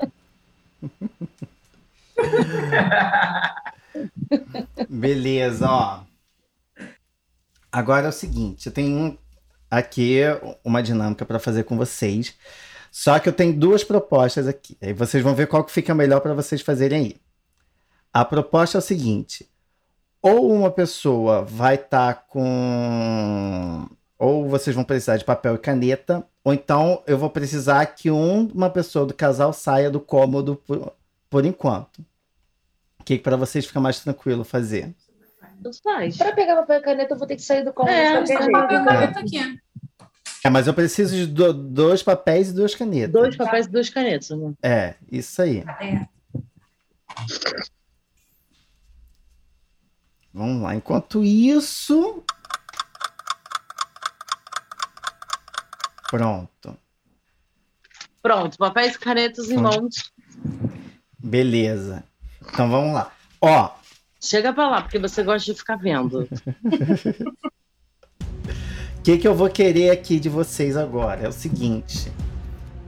(laughs) Beleza, ó. Agora é o seguinte, eu tenho aqui uma dinâmica para fazer com vocês. Só que eu tenho duas propostas aqui. Aí vocês vão ver qual que fica melhor para vocês fazerem aí. A proposta é o seguinte: ou uma pessoa vai estar com. Ou vocês vão precisar de papel e caneta, ou então eu vou precisar que um- uma pessoa do casal saia do cômodo por, por enquanto. O que para vocês fica mais tranquilo fazer? Tanto faz. Para pegar papel e caneta, eu vou ter que sair do cômodo. É, qualquer Tá papel e caneta aqui. É, mas eu preciso de do- dois papéis e duas canetas. Dois papéis e duas canetas. Né? É, isso aí. É. Vamos lá. Enquanto isso. Pronto. Pronto, papéis e canetas em mãos. Beleza. Então vamos lá. Ó, Chega pra lá, porque você gosta de ficar vendo. o (laughs) que, que eu vou querer aqui de vocês agora? É o seguinte.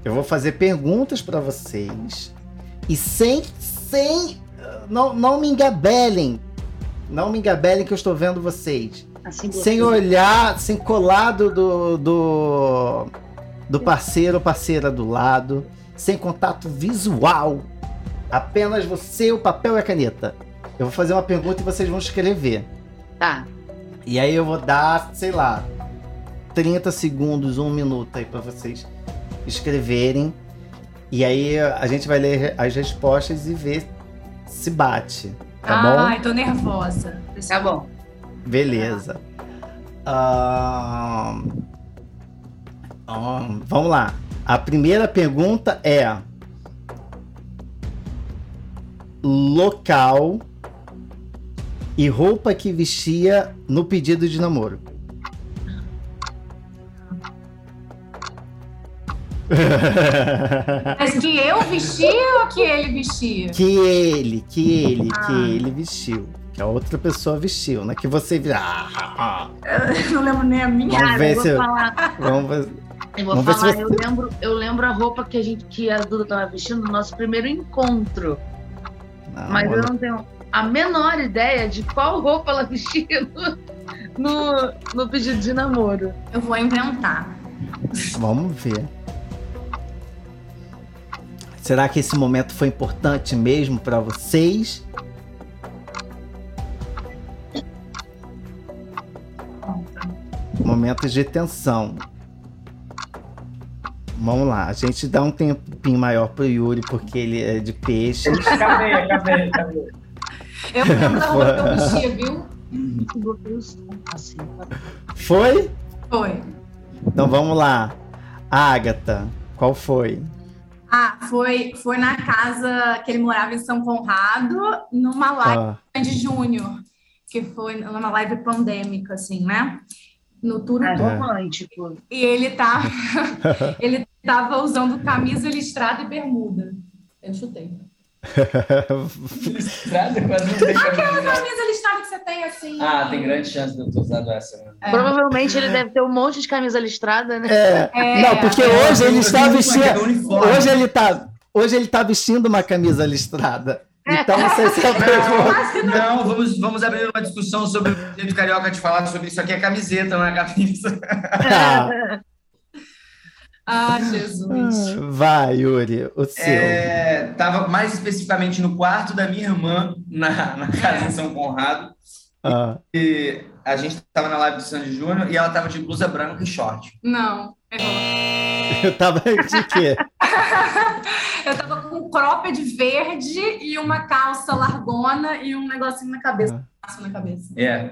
Eu vou fazer perguntas para vocês. E sem. sem. Não, não me engabelem. Não me engabelem que eu estou vendo vocês. Assim, sem olhar, sem colar do, do, do, do parceiro ou parceira do lado, sem contato visual. Apenas você, o papel e a caneta. Eu vou fazer uma pergunta e vocês vão escrever. Tá. E aí eu vou dar, sei lá, 30 segundos, um minuto aí para vocês escreverem. E aí a gente vai ler as respostas e ver se bate. Tá bom? Ai, tô nervosa. Tá bom. Beleza. Ahn, vamos lá. A primeira pergunta é: local e roupa que vestia no pedido de namoro. (laughs) Mas que eu vestia ou que ele vestia? que ele, que ele, Ah. que ele vestiu. Que a outra pessoa vestiu, né? Que você. Ah, ah, ah. Eu não lembro nem a minha. Vamos ver eu vou se. falar, Vamos ver. eu vou Vamos falar você- eu, lembro, eu lembro a roupa que a gente que a Duda tava vestindo no nosso primeiro encontro. Não, Mas eu não tenho a menor ideia de qual roupa ela vestia no, no, no pedido de namoro. Eu vou inventar. Vamos ver. Será que esse momento foi importante mesmo para vocês? Momentos de tensão. Vamos lá, a gente dá um tempinho maior pro Yuri porque ele é de peixes. Acabei, acabei, acabei. Eu lembro da roupa que eu viu? Foi? Foi. Então vamos lá. Agatha, qual foi? Ah, foi, foi na casa que ele morava em São Conrado, numa live Ah, de Júnior, que foi numa live pandêmica, assim, né? No tour É É. romântico. E ele tá, (laughs) ele tava usando camisa listrada e bermuda. Eu chutei. Listrada? Quase não tem Aquela camisa. listrada que você tem assim. Ah, tem grande chance de eu ter usado essa. né? É. Provavelmente ele deve ter um monte de camisa listrada, né? é, É, não, porque é. hoje ele está vestindo. É. Hoje ele tá, hoje ele tá vestindo uma camisa listrada. Então não sei se é pergunta. Não, não, vamos, vamos abrir uma discussão sobre o jeito carioca de falar sobre isso aqui é camiseta, não é camisa. (laughs) Ah, Jesus. Vai, Yuri, o seu. É, tava mais especificamente no quarto da minha irmã, na, na casa em São Conrado. Ah, E a gente tava na live do Sandy Júnior e ela tava de blusa branca e short. Não. Errou. (laughs) Eu tava de quê? (laughs) eu tava com um cropped verde e uma calça largona e um negocinho na cabeça. Ah. Na cabeça. É.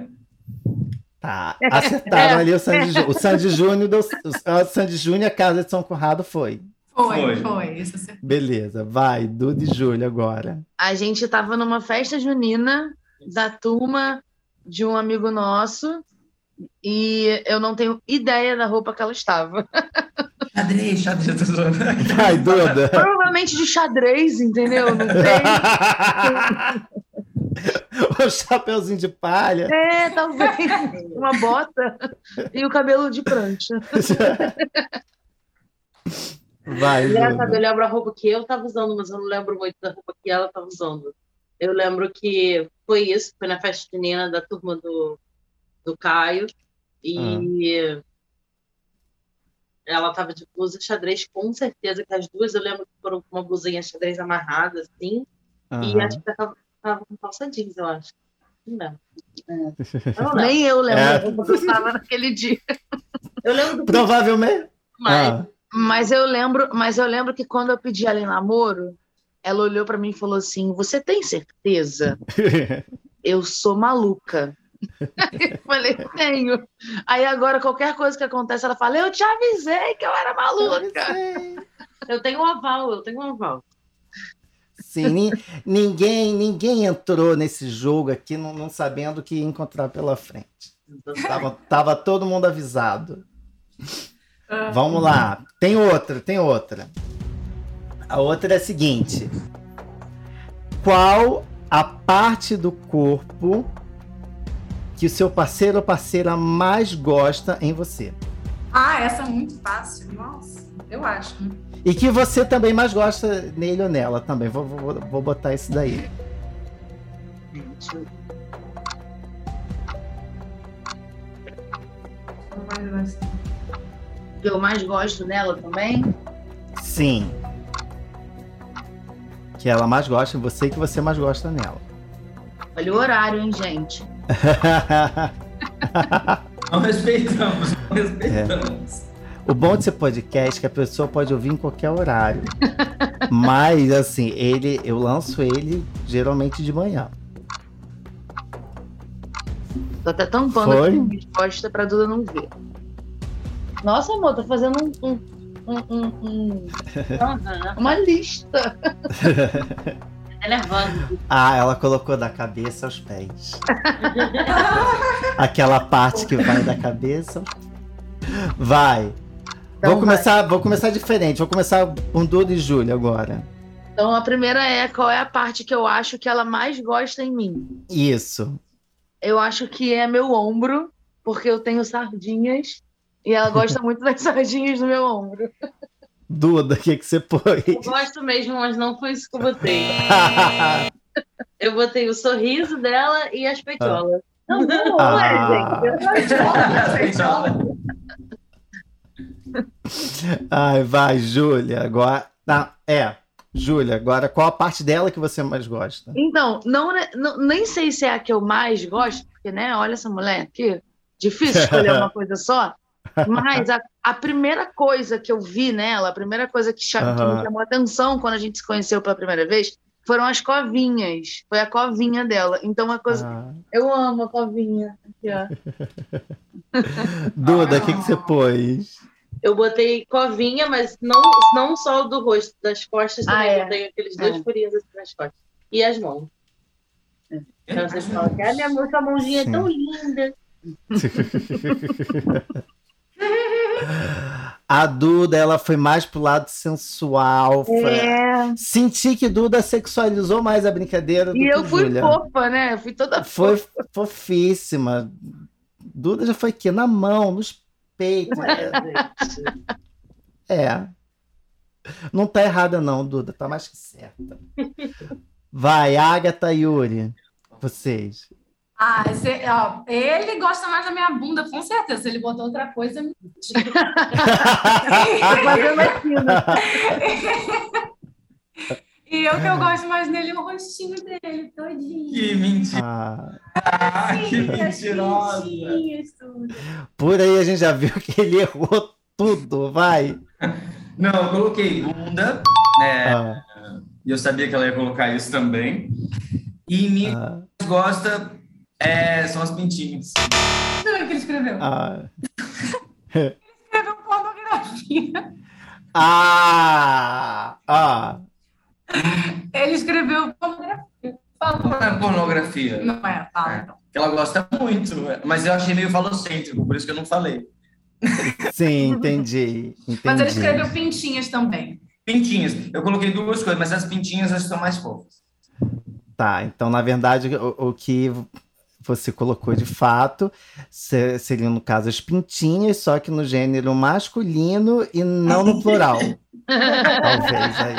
Tá, (laughs) acertaram ali o Sandy Júnior. O Sandy Júnior, deu, o Sandy Júnior, a casa de São Conrado foi. Foi, Foi. foi. Isso você... Beleza, vai, Duda e Júlio agora. A gente tava numa festa junina da turma de um amigo nosso e eu não tenho ideia da roupa que ela estava. (laughs) Xadrez, xadrez. Vai, Duda. Provavelmente de xadrez, entendeu? Não sei. (laughs) (laughs) o chapeuzinho de palha. É, talvez. (laughs) Uma bota e o cabelo de prancha. Vai, Engraçado, eu lembro a roupa que eu tava usando, mas eu não lembro muito da roupa que ela tava usando. Eu lembro que foi isso, foi na festa junina da turma do, do Caio. E ela tava de blusa xadrez, com certeza que as duas eu lembro que foram com uma blusinha xadrez amarrada, assim. E acho que ela tava, tava com calça jeans, eu acho. Não. É. Eu não. Nem eu lembro É. que eu estava naquele dia. Eu lembro do Provavelmente. mais. Ah, Mas eu lembro, mas eu lembro que quando eu pedi ela em namoro, ela olhou pra mim e falou assim: "Você tem certeza? (laughs) Eu sou maluca." eu (laughs) falei: "Tenho." Aí agora qualquer coisa que acontece, ela fala: "Eu te avisei que eu era maluca." Eu tenho um aval, eu tenho um aval. Sim, ni- ninguém, ninguém entrou nesse jogo aqui não, não sabendo o que encontrar pela frente. Tava, tava todo mundo avisado. Vamos lá. Tem outra, tem outra. A outra é a seguinte: Qual a parte do corpo que o seu parceiro ou parceira mais gosta em você? Ah, essa é muito fácil. Nossa, eu acho. E que você também mais gosta nele ou nela também. Vou, vou, vou botar isso daí. Que eu mais gosto nela também. Sim. Que ela mais gosta em você e que você mais gosta nela. Olha o horário, hein, gente? (laughs) Não respeitamos, não respeitamos. O bom de ser podcast é que a pessoa pode ouvir em qualquer horário. (laughs) Mas, assim, ele, eu lanço ele geralmente de manhã. Tô até tampando Foi? aqui resposta pra Duda não ver. Nossa, amor, tô fazendo um. um, um, um, um... (laughs) Uma lista. (laughs) É. Ah, ela colocou da cabeça aos pés. Aquela parte que vai da cabeça. Vai. Então vou, começar, vou começar diferente. Vou começar com Duda e Júlia agora. Então a primeira é qual é a parte que eu acho que ela mais gosta em mim. Isso. Eu acho que é meu ombro, porque eu tenho sardinhas e ela gosta (laughs) muito das sardinhas no meu ombro. Duda, o que, que você pôs? Eu gosto mesmo, mas não foi isso que eu botei. (laughs) Eu botei o sorriso dela e as peitolas. Não, não, Ah. é, gente. Eu gosto. (laughs) (laughs) Ai, vai, Júlia. Agora. Ah, é, Júlia, agora qual a parte dela que você mais gosta? Então, não, não- nem sei se é a que eu mais gosto, porque, né, olha essa mulher aqui, difícil escolher uma (laughs) coisa só, mas a, a primeira coisa que eu vi nela, a primeira coisa que, cha- que Aham. me chamou a atenção quando a gente se conheceu pela primeira vez, foram as covinhas. Foi a covinha dela. Então, uma coisa. Ah. Eu amo a covinha. Aqui. (laughs) Duda, o que, que você pôs? Eu botei covinha, mas não, não só o do rosto, das costas Ah, também. é. Eu botei aqueles dois É. furinhos assim nas costas. E as mãos. Então vocês falam que a minha mão, sua mãozinha é tão linda. (laughs) A Duda, ela foi mais pro lado sensual. É. Senti que Duda sexualizou mais a brincadeira do E que eu fui Júlia. fofa, né? Eu fui toda Foi fofíssima. Duda já foi aqui na mão, nos peitos. É. É. Não tá errada, não, Duda. Tá mais que certa. Vai, Agatha e Yuri. Vocês. Ah, esse- ó, ele gosta mais da minha bunda, com certeza. Se ele botou outra coisa, mentira. (laughs) Fazendo assim, né? (laughs) E eu que eu gosto mais nele, o rostinho dele, todinho. Que mentira. Ah, Ah, que as mentirosa. pintinhas, tudo. por aí a gente já viu que ele errou tudo, vai. Não, eu coloquei bunda, né? Ah, E eu sabia que ela ia colocar isso também. E minha ah, que gosta é, são as pintinhas. Não é que ele escreveu. ah. Escreveu pornografia. (laughs) Ah, ah. Ele escreveu pornografia. Não Fala. é pornografia. Não é, fala então. Que ela gosta muito, mas eu achei meio falocêntrico, por isso que eu não falei. Sim, entendi. entendi. Mas ele escreveu pintinhas também. Pintinhas. Eu coloquei duas coisas, mas as pintinhas acho que são mais fofas. Tá, então na verdade o, o que você colocou de fato se- seriam no caso as pintinhas, só que no gênero masculino e não no plural. (laughs) Talvez aí.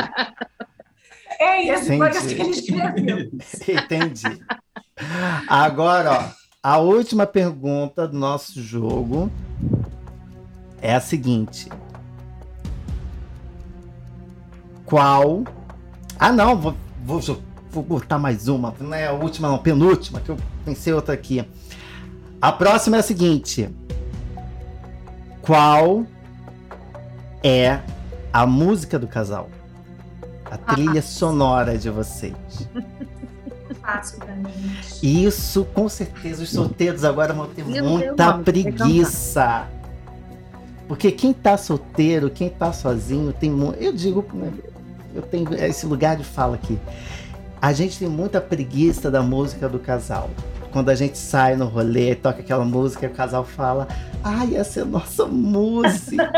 É foi Entendi. esse que ele escreveu. (laughs) Entendi. Agora, ó, a última pergunta do nosso jogo é a seguinte: Qual? Ah, não, vou, vou, vou botar mais uma. Não é a última, não, penúltima, que eu pensei outra aqui. A próxima é a seguinte: Qual é a música do casal? A trilha (laughs) sonora de vocês. Fácil pra gente. Isso, com certeza, os solteiros agora vão ter Eu não tenho muita que preguiça. Porque quem tá solteiro, quem tá sozinho, tem Eu digo, né, eu tenho esse lugar de fala aqui. A gente tem muita preguiça da música do casal. Quando a gente sai no rolê, toca aquela música e o casal fala: Ai, essa é a nossa (laughs) música.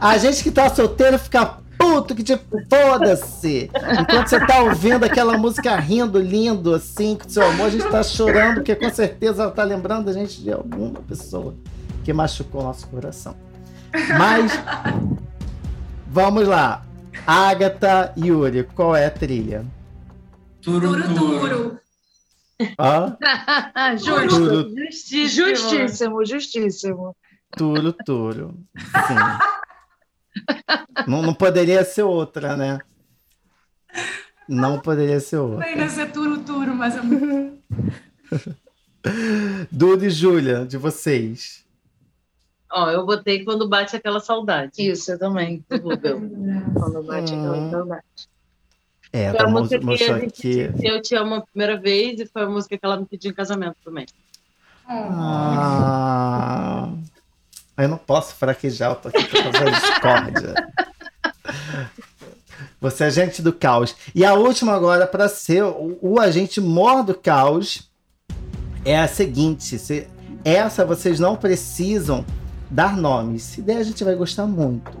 a gente que tá solteiro fica puto que tipo, foda-se. Enquanto você tá ouvindo aquela música rindo, lindo, assim, com seu amor, a gente tá chorando, porque com certeza ela tá lembrando a gente de alguma pessoa que machucou o nosso coração. Mas, vamos lá. Agatha Yuri, qual é a trilha? Turu, Turo, turo. Hã? (laughs) Justo. Turo, Justíssimo. Justíssimo, justíssimo. turo, turo. Sim. Não, não poderia ser outra, né? Não poderia ser outra. Ainda ser turo, turo, mas é muito. (laughs) Duda e Júlia, de vocês. Ó, eu botei quando bate aquela saudade. Isso, eu também. Rubel. Quando bate aquela Hum. saudade. É, Foi tá a música que a gente Eu Te Amo a primeira vez e foi a música que ela me pediu em casamento também. Ah, eu não posso fraquejar, eu tô aqui fazer discórdia. Você é agente do caos. E a última agora, para ser o, o agente mor do caos, é a seguinte: se- essa vocês não precisam dar nomes. Se der, a gente vai gostar muito.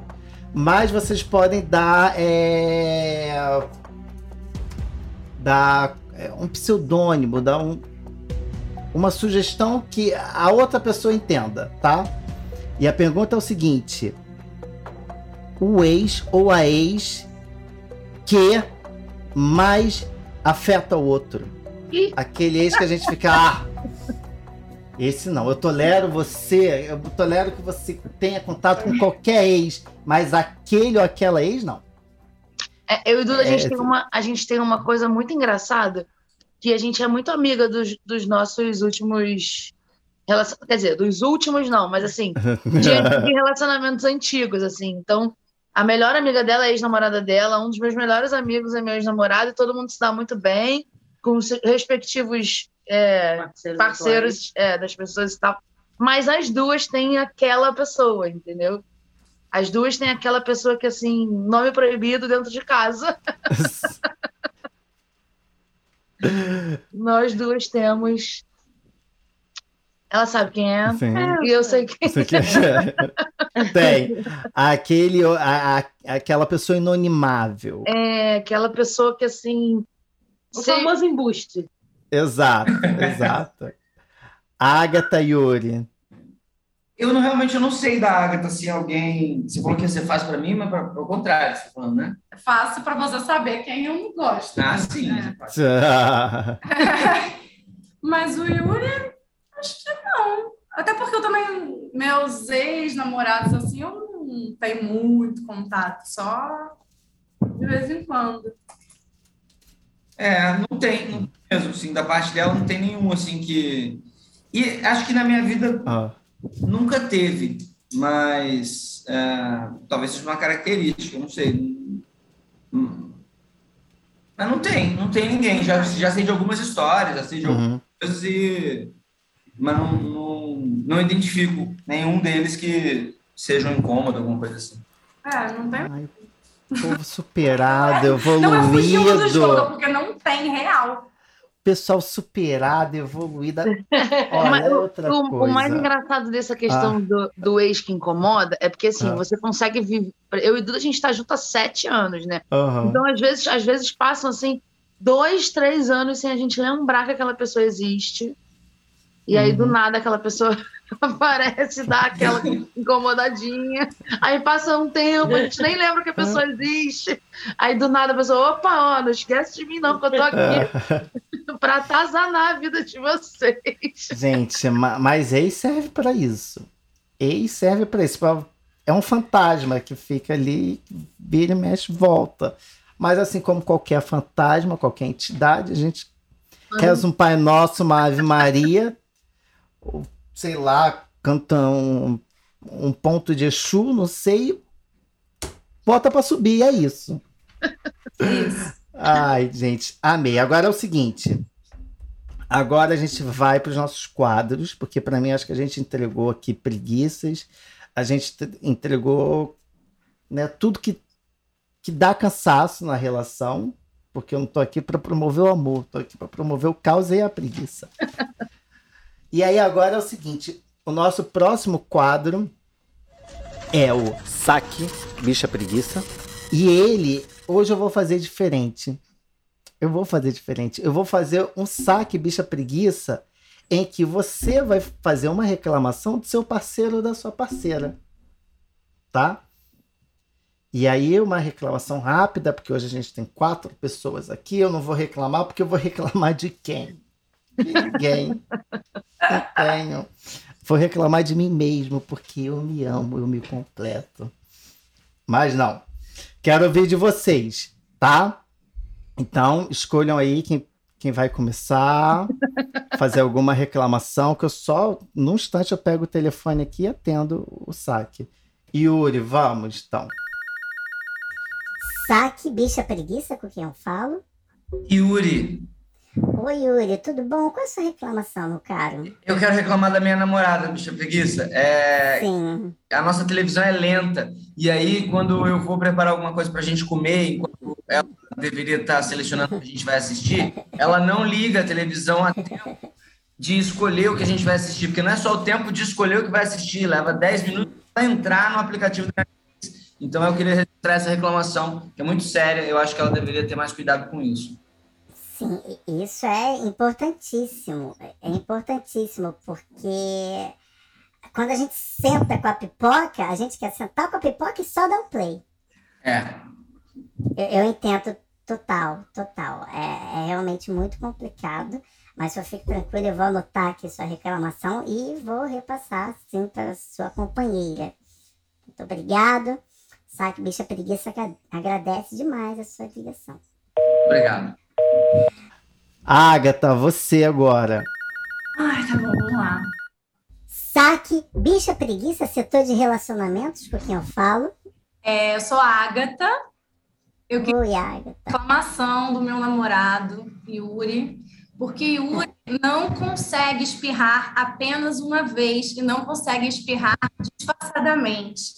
Mas vocês podem dar, é, dar é, um pseudônimo, dar um, uma sugestão que a outra pessoa entenda, tá? E a pergunta é o seguinte: o ex ou a ex que mais afeta o outro? Aquele ex que a gente fica, ah, esse não, eu tolero você, eu tolero que você tenha contato com qualquer ex, mas aquele ou aquela ex não. É, eu e Duda, a gente, É, tem uma, a gente tem uma coisa muito engraçada, que a gente é muito amiga dos, dos nossos últimos. Relacion- Quer dizer, dos últimos não, mas assim, (laughs) de, de relacionamentos antigos, assim. Então, a melhor amiga dela é a ex-namorada dela, um dos meus melhores amigos é meu ex-namorado, e todo mundo se dá muito bem, com os respectivos é, Parceiros. parceiros é, das pessoas e tal. Mas as duas têm aquela pessoa, entendeu? As duas têm aquela pessoa que, assim, nome proibido dentro de casa. (laughs) (laughs) Nós duas temos. Ela sabe quem é. Sim. E eu sei quem Você (laughs) quer- (laughs) Tem. Aquele, a, a- aquela pessoa inonimável. é aquela pessoa que, assim. O sei- famoso embuste. Exato, (laughs) exato. Agatha Yuri. Eu não, realmente eu não sei da Agatha se alguém. Você falou que ia ser fácil para mim, mas pra- ao contrário, você tá falando, né? É fácil pra você saber quem eu não gosto. Ah, sim. É. Ah, Mas o Yuri, acho que não. Até porque eu também, meus ex-namorados, assim, eu não tenho muito contato, só de vez em quando. É, não tem, não tem mesmo, assim, da parte dela não tem nenhum, assim, que... E acho que na minha vida ah. nunca teve. mas é, talvez seja uma característica, não sei. Hum. Mas não tem, não tem ninguém. Já, já sei de algumas histórias, já sei de Uhum. algumas coisas, e, mas não, não, não identifico nenhum deles que seja um incômodo, alguma coisa assim. É, não tem. Ai, povo superado, (laughs) Não é fugindo do jogo, evoluído. porque não tem real. Pessoal superado, evoluído. (laughs) Olha, é outra O, coisa. o mais engraçado dessa questão do, do ex que incomoda é porque assim, Ah. você consegue viver. Eu e Duda, a gente tá junto há sete anos, né? Aham. Então, às vezes, às vezes passam assim, dois, três anos sem a gente lembrar que aquela pessoa existe. E aí, do Uhum. nada, aquela pessoa (laughs) aparece, dá aquela (laughs) incomodadinha. Aí passa um tempo, a gente nem lembra que a pessoa existe. Aí do nada a pessoa, opa, ó, não esquece de mim, não, que eu tô aqui (laughs) pra atazanar a vida de vocês. Gente, ma- mas ex serve pra isso. Ex serve pra isso. É um fantasma que fica ali, vira e mexe, volta. Mas assim como qualquer fantasma, qualquer entidade, a gente reza um Pai Nosso, uma Ave Maria, sei lá, canta um, um ponto de Exu, não sei, bota pra subir, é isso. Isso. Ai, gente, amei. Agora é o seguinte. Agora a gente vai para os nossos quadros, porque para mim acho que a gente entregou aqui preguiças, a gente entregou né, tudo que, que dá cansaço na relação, porque eu não tô aqui para promover o amor, tô aqui para promover o caos e a preguiça. (laughs) e aí agora é o seguinte, o nosso próximo quadro é o saque bicha preguiça, e ele hoje eu vou fazer diferente. Eu vou fazer diferente. Eu vou fazer um saque bicha preguiça em que você vai fazer uma reclamação do seu parceiro ou da sua parceira. Tá? E aí, uma reclamação rápida, porque hoje a gente tem quatro pessoas aqui. Eu não vou reclamar, porque eu vou reclamar de quem? Ninguém. Não tenho. Vou reclamar de mim mesmo, porque eu me amo, eu me completo. Mas não. Quero ouvir de vocês, tá? Então, escolham aí quem, quem vai começar, fazer alguma reclamação, que eu só, num instante, eu pego o telefone aqui e atendo o saque. Yuri, vamos, então. Saque, bicha preguiça com quem eu falo. Yuri, Oi, Yuri, tudo bom? Qual é a sua reclamação, meu caro? eu quero reclamar da minha namorada, bicha preguiça. É, Sim. a nossa televisão é lenta. E aí, quando eu vou preparar alguma coisa para a gente comer, enquanto ela deveria estar selecionando o que a gente vai assistir, ela não liga a televisão a tempo de escolher o que a gente vai assistir, porque não é só o tempo de escolher o que vai assistir, leva 10 minutos para entrar no aplicativo da Netflix. Então, eu queria registrar essa reclamação, que é muito séria. Eu acho que ela deveria ter mais cuidado com isso. Sim, isso é importantíssimo. É importantíssimo, porque quando a gente senta com a pipoca, a gente quer sentar com a pipoca e só dar um play. É. Eu, eu entendo total, total. É, é realmente muito complicado, mas eu fico tranquilo, eu vou anotar aqui sua reclamação e vou repassar, sim, para sua companheira. Muito obrigado. Saque Bicha Preguiça agra- agradece demais a sua ligação. Obrigado. Agatha, você agora. Ai, tá bom, vamos lá. Saque Bicha Preguiça, setor de relacionamentos, com quem eu falo. É, eu sou a Agatha. Eu queria Oi, Agatha. reclamação do meu namorado, Yuri, porque Yuri não consegue espirrar apenas uma vez e não consegue espirrar disfarçadamente.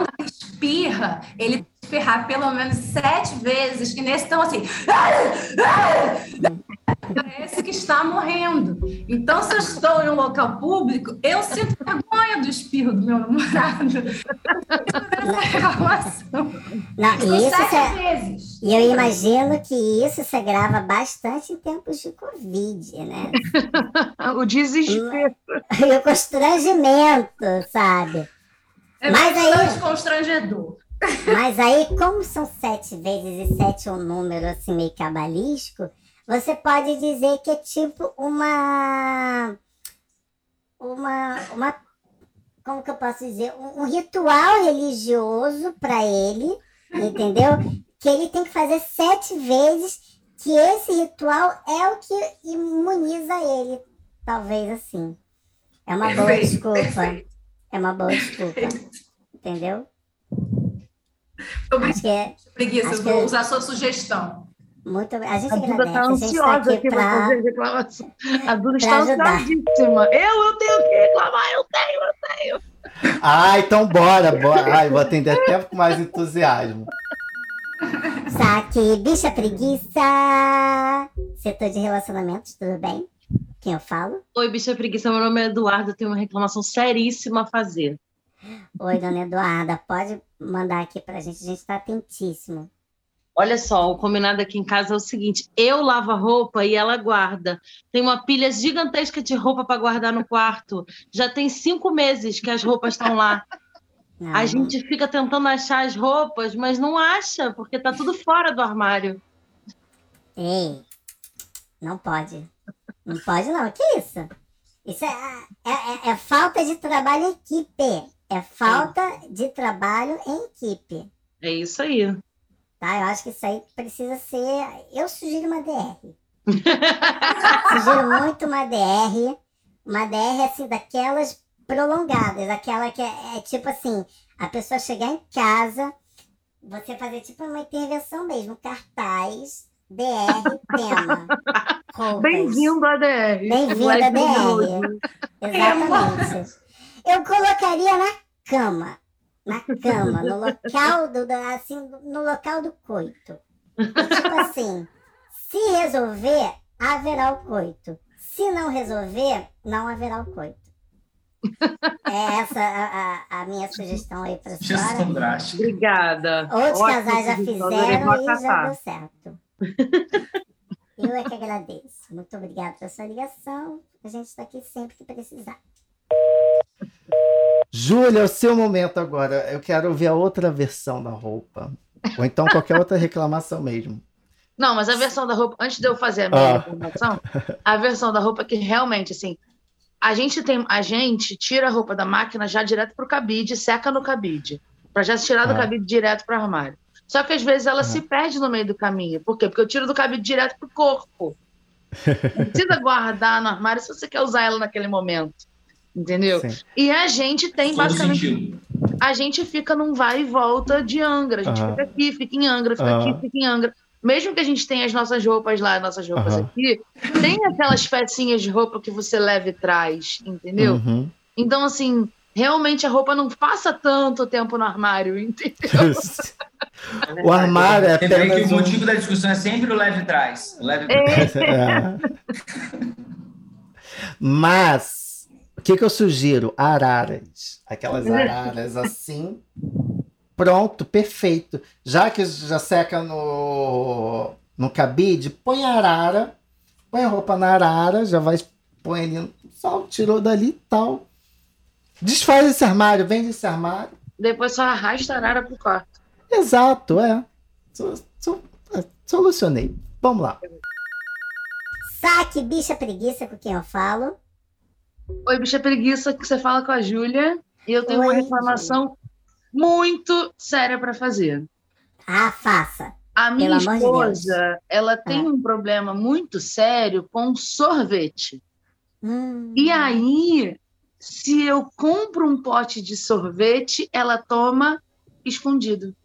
Quando ele espirra, ele tem que espirrar pelo menos sete vezes, e nesse estão assim. Parece que está morrendo. Então, se eu estou em um local público, eu sinto vergonha do espirro do meu namorado. Essa reclamação. Não, e isso sete cê- vezes. e eu imagino que isso você grava bastante em tempos de Covid, né? (laughs) O desespero. (laughs) E o constrangimento, sabe? É Mas aí- bastante constrangedor. Mas aí, como são sete vezes e sete é um número assim meio cabalístico, você pode dizer que é tipo uma. Uma. uma como que eu posso dizer? Um, um ritual religioso para ele, entendeu? Que ele tem que fazer sete vezes, que esse ritual é o que imuniza ele. Talvez assim. É uma boa desculpa. É uma boa desculpa. Entendeu? Obrigada, Acho que é preguiça. acho Eu que- vou usar a sua sugestão. muito. A gente A Duda agradece. tá a gente ansiosa tá aqui pra. fazer reclamação. A Duda está ansiosíssima. Eu, eu tenho que reclamar, eu tenho, eu tenho. Ah, então bora, bora. Ai, vou atender até com mais entusiasmo. Saque, bicha preguiça. Setor de relacionamentos, tudo bem? Quem eu falo? Oi, bicha preguiça, meu nome é Eduardo, eu tenho uma reclamação seríssima a fazer. Oi, dona Eduarda, pode mandar aqui pra gente, a gente tá atentíssimo. Olha só, o combinado aqui em casa é o seguinte: eu lavo a roupa e ela guarda. Tem uma pilha gigantesca de roupa para guardar no quarto. Já tem cinco meses que as roupas estão lá. Não, A gente fica tentando achar as roupas, mas não acha, porque tá tudo fora do armário. Ei, não pode. Não pode, não. Que isso? Isso é, é, é- é falta de trabalho em equipe. É falta de trabalho em equipe. É isso aí. Tá? Eu acho que isso aí precisa ser. Eu sugiro uma DR. (laughs) sugiro muito uma DR. Uma DR, assim, daquelas prolongadas. Aquela que é, é tipo assim: a pessoa chegar em casa, você fazer tipo uma intervenção mesmo, cartaz, DR, tema. Bem-vindo à DR. Bem-vindo à DR. Exatamente. Eu colocaria na cama. Na cama, no local do, assim, no local do coito. Tipo assim, se resolver, haverá o coito. Se não resolver, não haverá o coito. É essa a, a- a minha sugestão aí pra Sugestão senhora. Obrigada. Outros Ótima casais já fizeram e já deu certo. Eu é que agradeço. Muito obrigada pela sua ligação. A gente está aqui sempre que precisar. Júlia, é o seu momento agora. Eu quero ver a outra versão da roupa. Ou então qualquer outra reclamação mesmo. Não, mas a versão da roupa, antes de eu fazer a minha Ah. reclamação, a versão da roupa que realmente, assim, a gente tem, a gente tira a roupa da máquina já direto pro cabide, seca no cabide, Pra já tirar do Ah. cabide direto pro armário. Só que às vezes ela Ah. se perde no meio do caminho. Por quê? Porque eu tiro do cabide direto pro corpo. (laughs) Não precisa guardar no armário se você quer usar ela naquele momento. Entendeu? Sim. E a gente tem Todo basicamente sentido. a gente fica num vai e volta de Angra. A gente Aham. fica aqui, fica em Angra, fica Aham. aqui, fica em Angra. Mesmo que a gente tenha as nossas roupas lá, nossas roupas aqui, tem aquelas pecinhas de roupa que você leva e traz, entendeu? Uhum. Então, assim, realmente a roupa não passa tanto tempo no armário, entendeu? (laughs) o armário é Lembrei que apenas o motivo da discussão é sempre o leve trás. O leve É. (laughs) Mas, o que, que eu sugiro? Araras. Aquelas araras assim. Pronto, perfeito. Já que já seca no, no cabide, põe a arara. Põe a roupa na arara, já vai, põe ali, só tirou dali e tal. Desfaz esse armário, vende esse armário. Depois só arrasta a arara pro quarto. Exato, é. So- so- é, solucionei. Vamos lá. Saque, bicha preguiça com quem eu falo. Oi, bicha preguiça, que você fala com a Júlia. E eu tenho uma Oi, reclamação muito séria para fazer. Ah, faça. A minha Pelo amor de esposa, ela tem um problema muito sério com sorvete. Hum. E aí, se eu compro um pote de sorvete, ela toma escondido,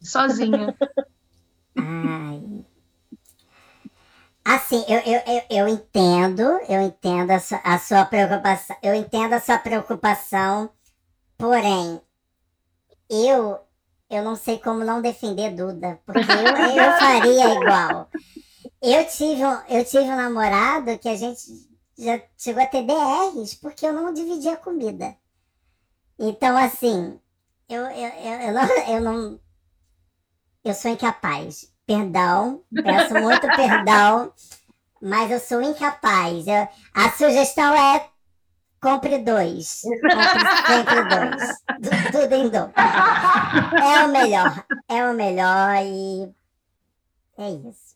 sozinha. (laughs) Ai. Assim, eu, eu, eu, eu entendo, eu entendo a sua, a sua preocupação, eu entendo a sua preocupação, porém, eu, eu não sei como não defender Duda, porque eu, eu (laughs) faria igual. Eu tive, um, eu tive um namorado que a gente já chegou a ter DRs, porque eu não dividia comida. Então, assim, eu, eu, eu, eu, não, (laughs) eu não. Eu sou incapaz. Perdão, peço muito perdão, mas eu sou incapaz. Eu- a sugestão é compre dois. Compre dois. Tu- Tudo em dois. É o melhor. É o melhor e é isso.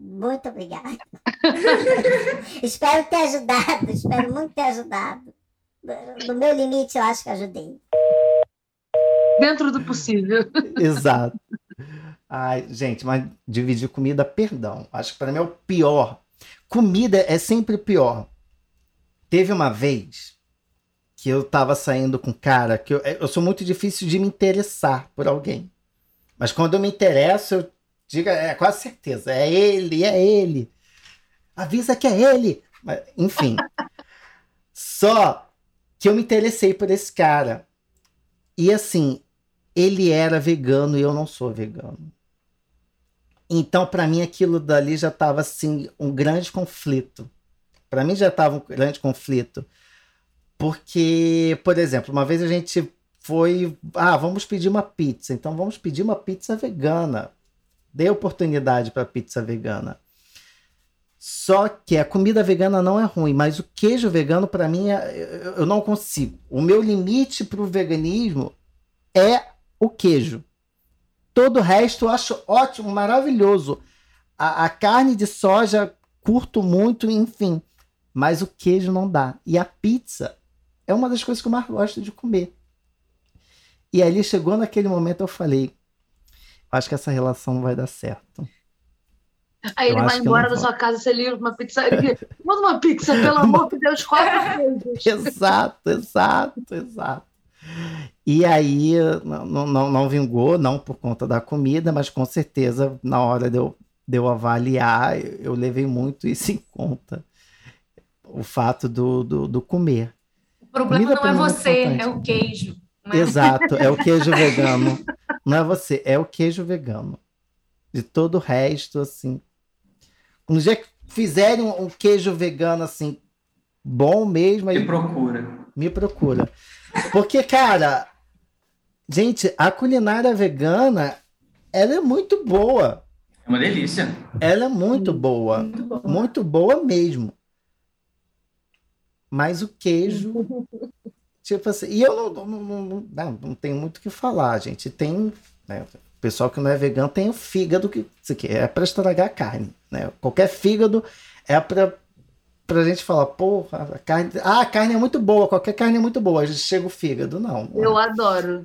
Muito obrigada. (laughs) espero ter ajudado. Espero muito ter ajudado. No meu limite, eu acho que ajudei. Dentro do possível. (laughs) Exato. Ai, gente, mas dividir comida, perdão. Acho que para mim é o pior. Comida é sempre pior. Teve uma vez que eu tava saindo com um cara que eu, eu sou muito difícil de me interessar por alguém. Mas quando eu me interesso, eu digo, é quase certeza, é ele, é ele. Avisa que é ele. Mas, enfim. (laughs) Só que eu me interessei por esse cara. E assim, ele era vegano e eu não sou vegano. Então, para mim, aquilo dali já estava assim, um grande conflito. Para mim já estava um grande conflito. Porque, por exemplo, uma vez a gente foi, ah, vamos pedir uma pizza. Então vamos pedir uma pizza vegana. Dei oportunidade para pizza vegana. Só que a comida vegana não é ruim, mas o queijo vegano, para mim, é, eu não consigo. O meu limite para o veganismo é o queijo. Todo o resto eu acho ótimo, maravilhoso. A, a, carne de soja curto muito, enfim. Mas o queijo não dá. E a pizza é uma das coisas que eu mais gosto de comer. E ali chegou naquele momento eu falei, acho que essa relação não vai dar certo. Aí eu ele vai embora da sua casa, você liga uma pizzaria. (laughs) Manda uma pizza, pelo amor de Deus, quatro (laughs) vezes. exato, exato, exato. E aí não, não, não vingou, não por conta da comida, mas com certeza na hora de eu, de eu avaliar, eu levei muito isso em conta. O fato do, do, do comer. O problema comida não é, é você, é o queijo. Né? Exato, é o queijo vegano. Não é você, é o queijo vegano. De todo o resto, assim, um dia que fizerem um, queijo vegano assim, bom mesmo. Me procura. Me procura. Porque, cara, gente, a culinária vegana, ela é muito boa. É uma delícia. Ela é muito boa. Muito boa, muito boa mesmo. Mas o queijo. (laughs) tipo assim. E eu não, não, não, não, não tenho muito o que falar, gente. Tem. Né, o pessoal que não é vegano tem o fígado que isso aqui é para estragar a carne, né? Qualquer fígado é para pra gente falar, porra, a carne, ah, a carne é muito boa, qualquer carne é muito boa, a gente chega o fígado, não. Eu adoro.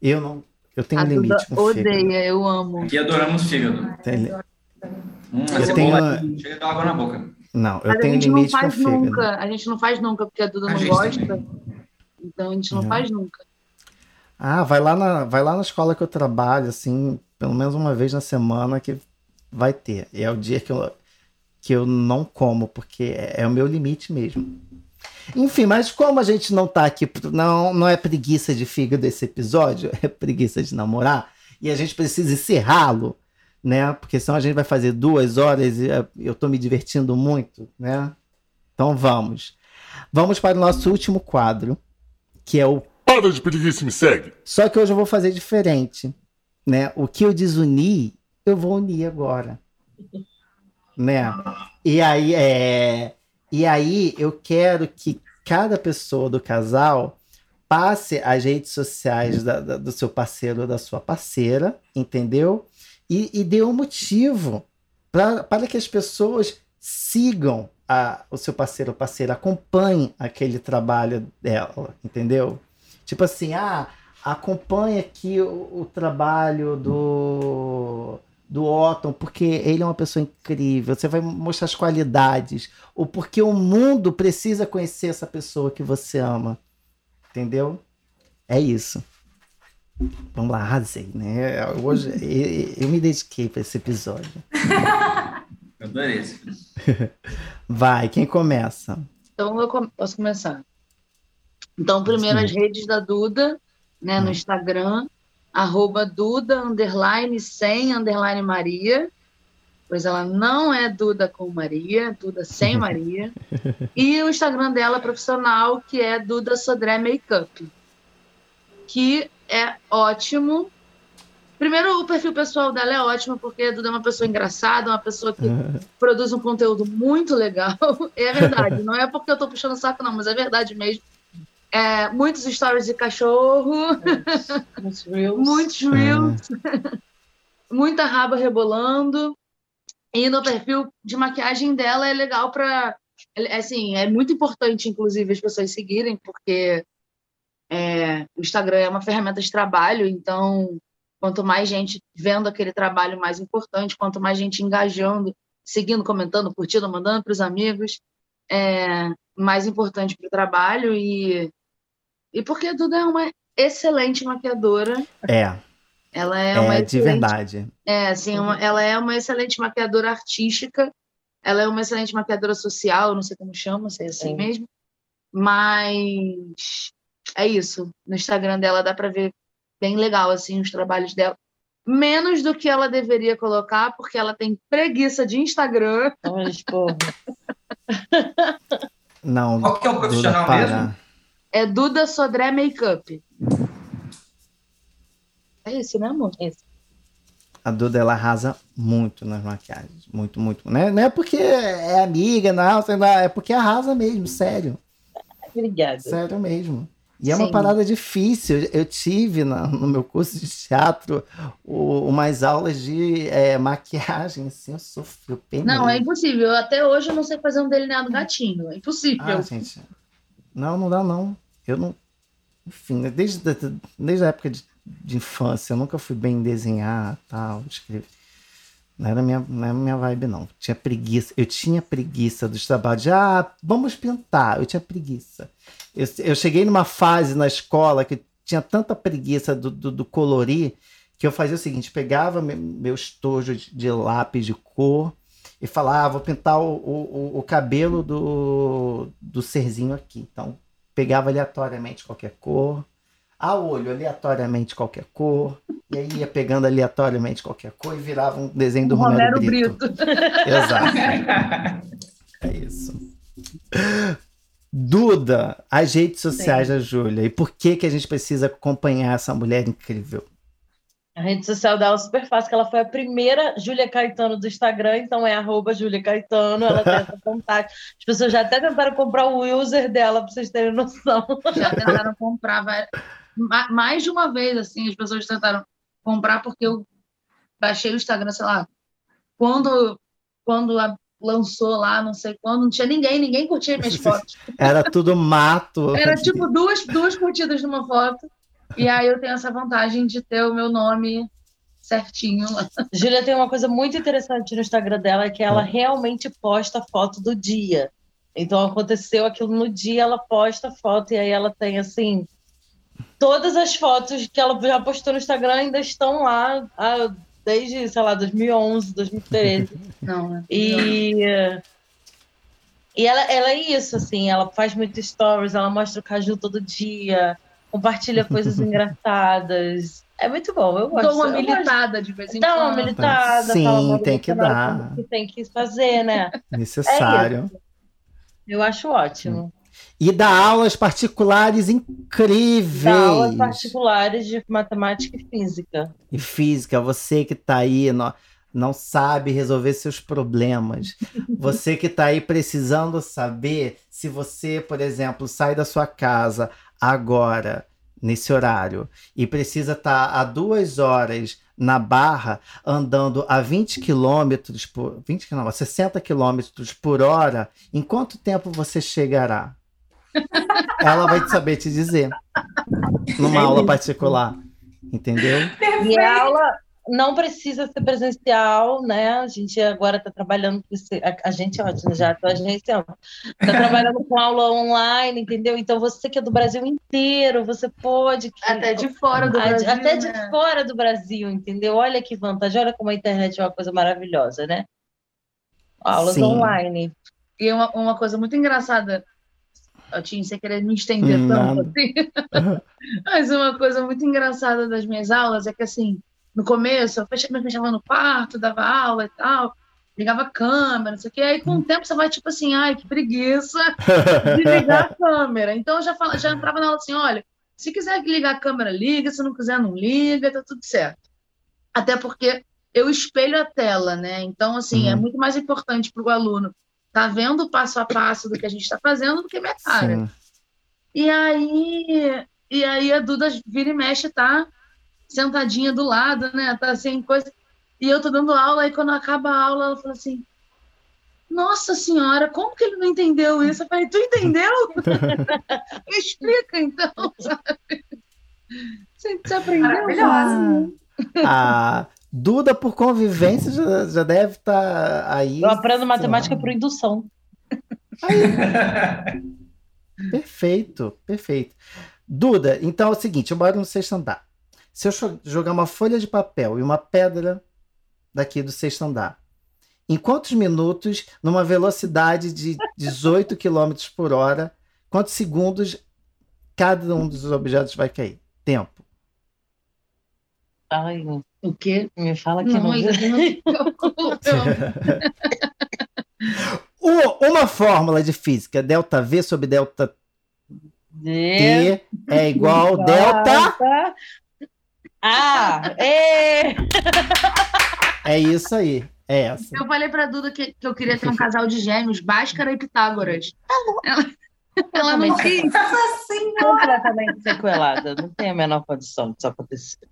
Eu não, eu tenho a limite com odeia, fígado. Eu amo. Aqui adoramos fígado. Tem, hum, eu tenho uma... chega a água na boca. Não, eu Mas tenho limite com fígado. Nunca, a gente não faz nunca porque a Duda a não gosta. Também. Então a gente não, não faz nunca. Ah, vai lá, na, vai lá na escola que eu trabalho, assim, pelo menos uma vez na semana que vai ter. E é o dia que eu, que eu não como, porque é, é o meu limite mesmo. Enfim, mas como a gente não tá aqui, não, não é preguiça de fígado esse episódio, (laughs) é preguiça de namorar, e a gente precisa encerrá-lo, né? Porque senão a gente vai fazer duas horas e é, eu tô me divertindo muito, né? Então vamos. Vamos para o nosso último quadro, que é o para de preguiça me segue. Só que hoje eu vou fazer diferente, né? O que eu desuni, eu vou unir agora. né? E aí é e aí eu quero que cada pessoa do casal passe as redes sociais da, da, do seu parceiro ou da sua parceira, entendeu? E, e dê um motivo pra, para que as pessoas sigam a, o seu parceiro ou parceira, acompanhem aquele trabalho dela, entendeu? Tipo assim, ah, acompanha aqui o, o trabalho do do Otton, porque ele é uma pessoa incrível, você vai mostrar as qualidades, ou porque o mundo precisa conhecer essa pessoa que você ama. Entendeu? É isso. Vamos lá, arrasei, né? Hoje eu, eu me dediquei para esse episódio. (laughs) Eu adorei esse. (laughs) Vai, quem começa? Então eu posso começar. Então, primeiro Sim. as redes da Duda, né, no hum. Instagram, arroba Duda, underline, sem, underline Maria, pois ela não é Duda com Maria, Duda sem Maria, (laughs) e o Instagram dela profissional, que é Duda Sodré Makeup, que é ótimo. Primeiro, o perfil pessoal dela é ótimo, porque a Duda é uma pessoa engraçada, uma pessoa que produz um conteúdo muito legal. (laughs) É verdade, não é porque eu estou puxando o saco, não, mas é verdade mesmo. É, muitos stories de cachorro. Muitos reels. muitos reels. É. (laughs) Muita raba rebolando. E no perfil de maquiagem dela é legal para. É, assim, é muito importante, inclusive, as pessoas seguirem, porque é, o Instagram é uma ferramenta de trabalho, então quanto mais gente vendo aquele trabalho, mais importante, quanto mais gente engajando, seguindo, comentando, curtindo, mandando para os amigos, é mais importante para o trabalho e E porque a Duda é uma excelente maquiadora. É, Ela é, uma é de excelente verdade. É, assim, uma- ela é uma excelente maquiadora artística, ela é uma excelente maquiadora social, não sei como chama, se é assim Sim. mesmo. Mas é isso. No Instagram dela dá pra ver bem legal assim os trabalhos dela. Menos do que ela deveria colocar, porque ela tem preguiça de Instagram. Olha, esporro. (laughs) Não, Qual que é o Duda, profissional para. mesmo? É Duda Sodré Makeup. É esse, né, amor? Esse. A Duda ela arrasa muito nas maquiagens. Muito, muito. Né? Não é porque é amiga, não, sei lá, é porque arrasa mesmo, sério. Obrigada. Sério mesmo. E é uma Sim. parada difícil. Eu tive na- no meu curso de teatro o- umas aulas de é, maquiagem, assim, eu sofri, eu. Não, é impossível. Até hoje eu não sei fazer um delineado gatinho. É impossível. Ah, gente. Não, não dá não. Eu não. Enfim, né, desde, desde a época de, de infância, eu nunca fui bem em desenhar, tal, escrever. Não era minha, não era minha vibe, não. Tinha preguiça. Eu tinha preguiça dos trabalhos. de, Ah, vamos pintar. Eu tinha preguiça. Eu, eu cheguei numa fase na escola que tinha tanta preguiça do, do, do colorir que eu fazia o seguinte: pegava me- meu estojo de, de lápis de cor e falava, ah, vou pintar o, o, o- o cabelo do, do serzinho aqui. Então, pegava aleatoriamente qualquer cor, a olho aleatoriamente qualquer cor, e aí ia pegando aleatoriamente qualquer cor e virava um desenho do O Romero, Romero Brito. Brito. Exato. (laughs) É isso. Duda, as redes sociais da Júlia. E por que, que a gente precisa acompanhar essa mulher incrível? A rede social dela é super fácil, que ela foi a primeira Júlia Caetano do Instagram, então é arroba Júlia Caetano, ela tem essa vontade. As pessoas já até tentaram comprar o user dela, pra vocês terem noção. Já tentaram comprar mais de uma vez, assim, as pessoas tentaram comprar porque eu baixei o Instagram, sei lá, quando, quando a- lançou lá, não sei quando, não tinha ninguém, ninguém curtia minhas (laughs) fotos. Era tudo mato. Era tipo duas, duas curtidas numa foto, e aí eu tenho essa vantagem de ter o meu nome certinho lá. Júlia tem uma coisa muito interessante no Instagram dela, é que ela realmente posta foto do dia. Então aconteceu aquilo no dia, ela posta foto, e aí ela tem assim. Todas as fotos que ela já postou no Instagram ainda estão lá ah, desde, sei lá, 2011, 2013. (laughs) Não, né? E, e ela, ela é isso, assim, ela faz muitos stories, ela mostra o caju todo dia, compartilha (laughs) coisas engraçadas. É muito bom, eu gosto. Dou uma militada de vez em Dá uma quando. militada, Sim, tem que dar. que tem que fazer, né? (laughs) Necessário. Eu acho ótimo. E dá aulas particulares Dá incríveis. aulas particulares de matemática e física. E física, você que tá aí, não, não sabe resolver seus problemas. (laughs) Você que tá aí precisando saber se você, por exemplo, sai da sua casa agora, nesse horário, e precisa estar a duas horas na barra, andando a 20 quilômetros por. 20 não, a 60 quilômetros por hora, em quanto tempo você chegará? Ela vai saber te dizer. Numa aula particular. Entendeu? E a aula não precisa ser presencial, né? A gente agora está trabalhando com esse, a, a gente é ótimo, já a gente está trabalhando com aula online, entendeu? Então você que é do Brasil inteiro, você pode que- Até de fora do a- Brasil, até de né? fora do Brasil, entendeu? Olha que vantagem, olha como a internet é uma coisa maravilhosa, né? Aulas Sim. online. E uma, uma coisa muito engraçada, eu tinha sem querer me estender Hum, tanto assim, (laughs) mas uma coisa muito engraçada das minhas aulas é que, assim, no começo eu fecha- me fechava no quarto, dava aula e tal, ligava a câmera, não sei o quê, aí com o tempo você vai tipo assim, ai, que preguiça (laughs) de ligar a câmera. Então eu já, fala, já entrava na aula assim, olha, se quiser ligar a câmera, liga, se não quiser, não liga, tá tudo certo. Até porque eu espelho a tela, né? Então, assim, é Uhum. muito mais importante para o aluno estar vendo o passo a passo do que a gente está fazendo do que minha cara. Sim. E aí, e aí a Duda vira e mexe, tá sentadinha do lado, né? Tá sem coisa. E eu tô dando aula, e quando acaba a aula, ela fala assim: Nossa senhora, como que ele não entendeu isso? Eu falei, tu entendeu? (laughs) Me explica então, (laughs) sabe? Você, aprendeu? Maravilhosa. A Duda, por convivência, já, já deve estar aí. Eu aprendo matemática por indução. (laughs) Perfeito, perfeito. Duda, então é o seguinte: eu moro no sexto andar. Se eu jogar uma folha de papel e uma pedra daqui do sexto andar, em quantos minutos, numa velocidade de 18 km por hora, quantos segundos cada um dos objetos vai cair? Tempo. Ai, O quê? me fala que Não, não. U- (laughs) Uma fórmula de física, delta V sobre delta De- T é igual delta. Ah, é! (laughs) É isso aí. É essa. Eu falei pra Duda que, que eu queria ter um casal de gêmeos, Bhaskara e Pitágoras. Ela, ela não quis. (laughs) Completamente sequelada. Não tem a menor condição disso acontecer.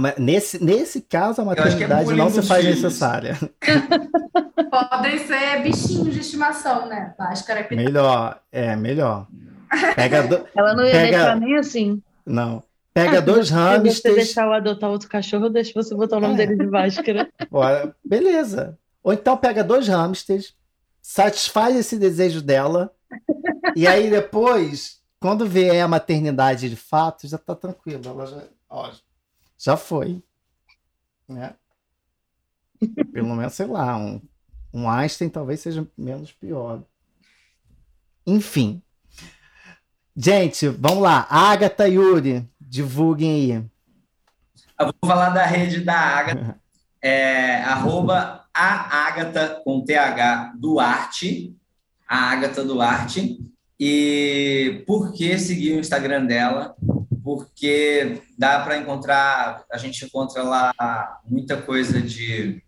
Mas nesse, nesse caso, a é maternidade bullying não se faz filhos. necessária. (laughs) podem ser bichinhos de estimação, né? E Pitágoras. Melhor, é, melhor. Pega do... Ela não ia Pega- deixar nem assim. Não. Pega dois Se você hamsters. deixar eu adotar outro cachorro, eu deixo você botar o nome É. dele de máscara. (laughs) Bora. Beleza. Ou então pega dois hamsters, satisfaz esse desejo dela, e aí depois, quando vier a maternidade de fato, já tá tranquilo. Ela já, ó, já foi. Né? Pelo menos, sei lá, um, um Einstein talvez seja menos pior. Enfim. Gente, vamos lá. Agatha Yuri, divulguem aí. Eu vou falar da rede da Agatha, (laughs) é, arroba a Agatha com TH Duarte, a Agatha Duarte. E por que seguir o Instagram dela? Porque dá para encontrar, a gente encontra lá muita coisa de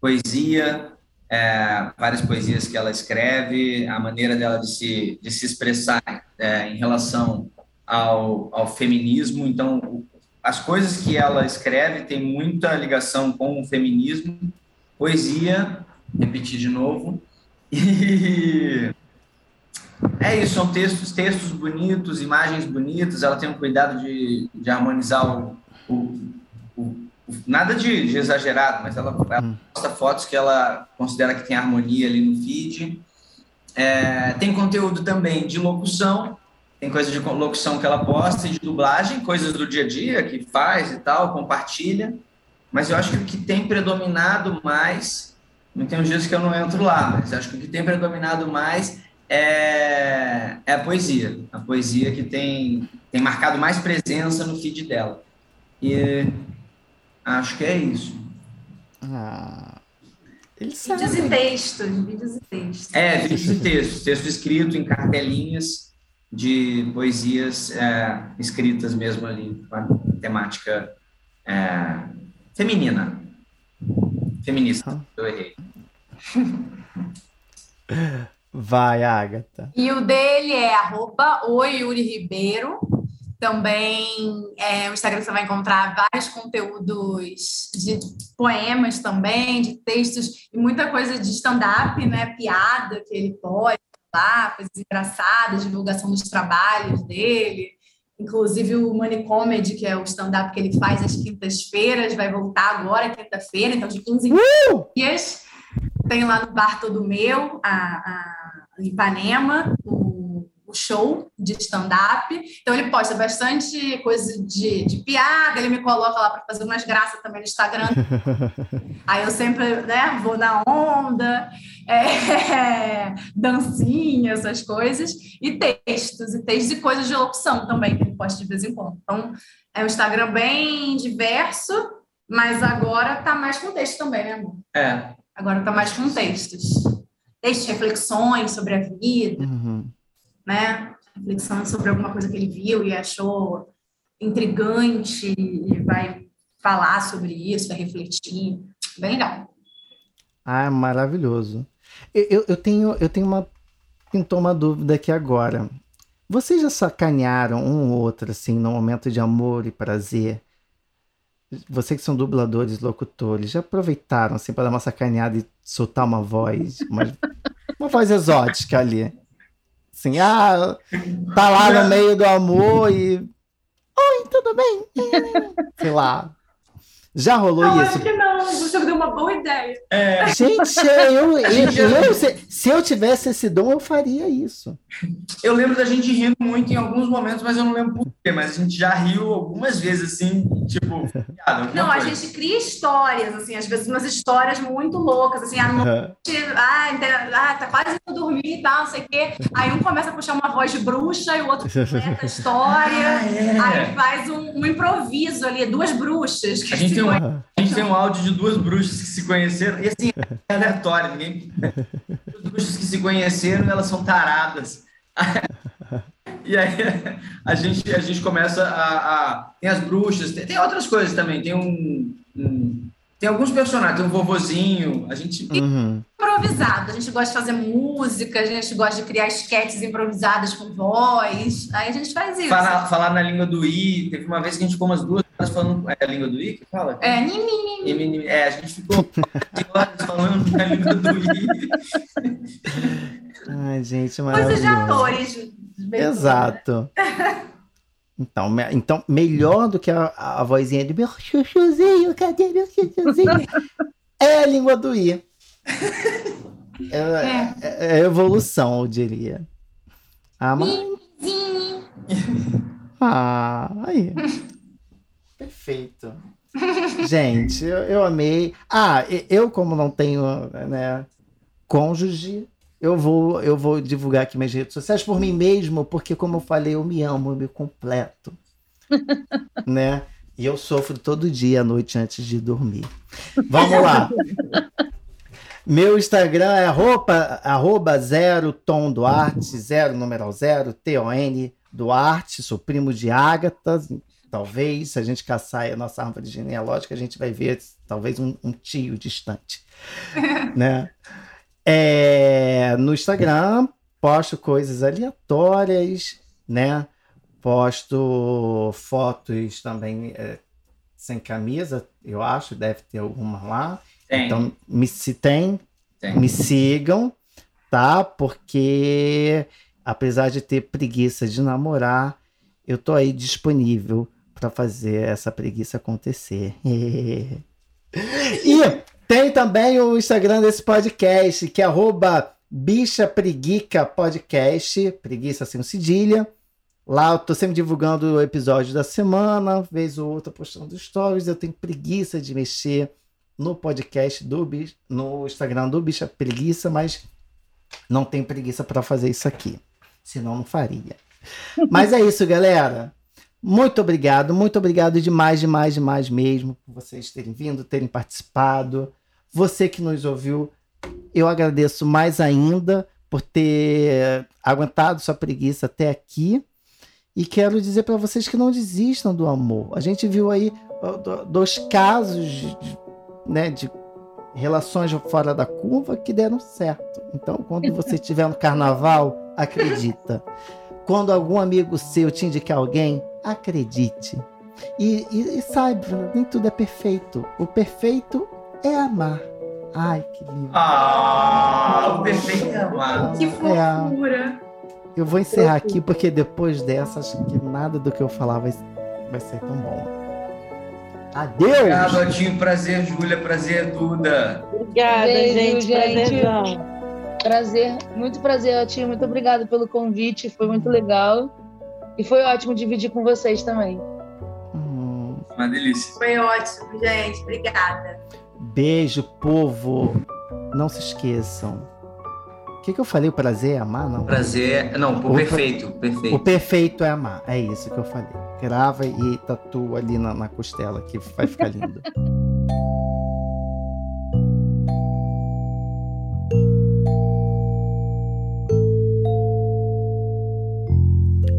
poesia, é, várias poesias que ela escreve, a maneira dela de se, de se expressar é, em relação ao, ao feminismo. Então, as coisas que ela escreve têm muita ligação com o feminismo, poesia, repetir de novo, (laughs) e é isso, são textos, textos bonitos, imagens bonitas, ela tem um cuidado de, de harmonizar o, o- o- o- nada de, de exagerado, mas ela, ela Hum. posta fotos que ela considera que tem harmonia ali no feed. É, tem conteúdo também de locução, tem coisa de locução que ela posta e de dublagem, coisas do dia a dia que faz e tal, compartilha. Mas eu acho que o que tem predominado mais, não tem uns dias que eu não entro lá, mas acho que o que tem predominado mais é, é a poesia. A poesia que tem, tem marcado mais presença no feed dela. E acho que é isso. Ah, ele Vídeos sabe. e textos, vídeos e textos. É, vídeos e textos, texto escrito em cartelinhas de poesias é, escritas mesmo ali, com a temática é, feminina. Feminista, eu errei. (laughs) Vai, Agatha. E o dele é arroba o Yuri Ribeiro. Também é, o Instagram você vai encontrar vários conteúdos de poemas também, de textos e muita coisa de stand-up, né? Piada que ele pode falar, coisas engraçadas, divulgação dos trabalhos dele. Inclusive o Money Comedy, que é o stand-up que ele faz às quintas-feiras, vai voltar agora, quinta-feira, então de 15 em 15 dias. Tem lá no Bar Todo Meu, a, a Ipanema, o, o show de stand-up. Então ele posta bastante coisa de, de piada, ele me coloca lá para fazer umas graças também no Instagram. (laughs) Aí eu sempre né, vou na onda, é, (laughs) dancinha, essas coisas, e textos, e textos e coisas de locução também, que ele posta de vez em quando. Então é um Instagram bem diverso, mas agora tá mais com texto também, né, amor? É, Agora está mais com textos. Textos, reflexões sobre a vida, Uhum. né? Reflexões sobre alguma coisa que ele viu e achou intrigante e vai falar sobre isso, vai refletir. Bem legal. Ah, maravilhoso. Eu, eu, eu tenho, eu tenho uma. Pintou uma dúvida aqui agora. Vocês já sacanearam um ou outro, assim, no momento de amor e prazer? Vocês que são dubladores, locutores, já aproveitaram, assim, para dar uma sacaneada e soltar uma voz, uma, uma voz exótica ali? Assim, ah, tá lá no meio do amor e. Oi, tudo bem? (laughs) Sei lá. Já rolou Não, isso? acho que não. Você deu uma boa ideia. é Gente, eu, (laughs) eu, já- eu- se, Se eu tivesse esse dom, eu faria isso. Eu lembro da gente rindo muito em alguns momentos, mas eu não lembro por quê. Mas a gente já riu algumas vezes, assim, tipo, Não, a gente cria histórias, assim, às vezes umas histórias muito loucas, assim, à noite, ah, ente- ah, tá quase indo dormir e tal, não sei o quê. Aí um começa a puxar uma voz de bruxa e o outro completa a história. (laughs) Ah, é. Aí faz um, um improviso ali, duas bruxas. que A gente, se tem um, a gente tem um áudio de duas bruxas que se conheceram, e assim, é aleatório, ninguém. Duas bruxas que se conheceram, elas são taradas. (laughs) E aí a gente, a gente começa a, a- Tem as bruxas, tem, tem outras coisas também. Tem um, um- Tem alguns personagens, tem um vovozinho. A gente. Uhum. improvisado. A gente gosta de fazer música, a gente gosta de criar esquetes improvisadas com voz. Aí a gente faz isso. Falar, falar na língua do I. Teve uma vez que a gente ficou umas duas horas falando. É a língua do I que fala? É, nini. É, a gente ficou horas falando na língua do I. (laughs) Ai, gente, Coisas de maravilhoso. atores. Exato. Então, me- então, melhor do que a, a vozinha de meu chuchuzinho, cadê meu chuchuzinho? É a língua do I. É, é- é evolução, eu diria. Ah, mas... Ah aí. (laughs) Perfeito. Gente, eu, eu amei. Ah, eu, como não tenho né, cônjuge, eu vou, eu vou divulgar aqui minhas redes sociais por mim mesmo, porque, como eu falei, eu me amo, eu me completo. (laughs) né? E eu sofro todo dia à noite antes de dormir. Vamos lá. Meu Instagram é arroba, arroba zero tom Duarte, zero numeral zero, T-O-N Duarte, sou primo de Ágata, talvez, se a gente caçar a nossa árvore genealógica, a gente vai ver talvez um, um tio distante, (laughs) né? É, no Instagram, posto coisas aleatórias, né? Posto fotos também é, sem camisa, eu acho, deve ter alguma lá. Tem. Então, me, se tem, Tem. me sigam, tá? Porque apesar de ter preguiça de namorar, eu tô aí disponível para fazer essa preguiça acontecer. (laughs) e tem também o Instagram desse podcast, que é arroba Bicha Preguica Podcast, preguiça sem cedilha. Lá eu tô sempre divulgando o episódio da semana, vez ou outra postando stories. Eu tenho preguiça de mexer no podcast do no Instagram do Bicha Preguiça, mas não tenho preguiça para fazer isso aqui. Senão não faria. (laughs) Mas é isso, galera. Muito obrigado, muito obrigado demais, demais, demais mesmo por vocês terem vindo, terem participado. Você que nos ouviu, eu agradeço mais ainda por ter aguentado sua preguiça até aqui. E quero dizer para vocês que não desistam do amor. A gente viu aí dois casos de- né, de relações fora da curva que deram certo. Então, quando você (laughs) estiver no carnaval, acredita. Quando algum amigo seu te indicar alguém, acredite. E, e, e saiba, nem tudo é perfeito. O perfeito é amar. Ai, que lindo. Ah, o perfeito é amar. Que É, fofura. eu vou encerrar aqui porque depois dessa, acho que nada do que eu falar vai, vai ser tão bom. Adeus! Obrigado, Otinho. Prazer, Júlia. Prazer, Duda. Obrigada, Beijo, gente. gente. Prazerzão. Prazer, muito prazer, Otinho. Muito obrigada pelo convite, foi muito legal. E foi ótimo dividir com vocês também. Hum, Uma delícia. Foi ótimo, gente. Obrigada. beijo, povo. Não se esqueçam. O que, que eu falei? O prazer é amar? Não. Prazer. Não, o Opa. perfeito. O Perfeito. perfeito é amar. É isso que eu falei. Grava e tatua ali na, na costela que vai ficar lindo. (laughs)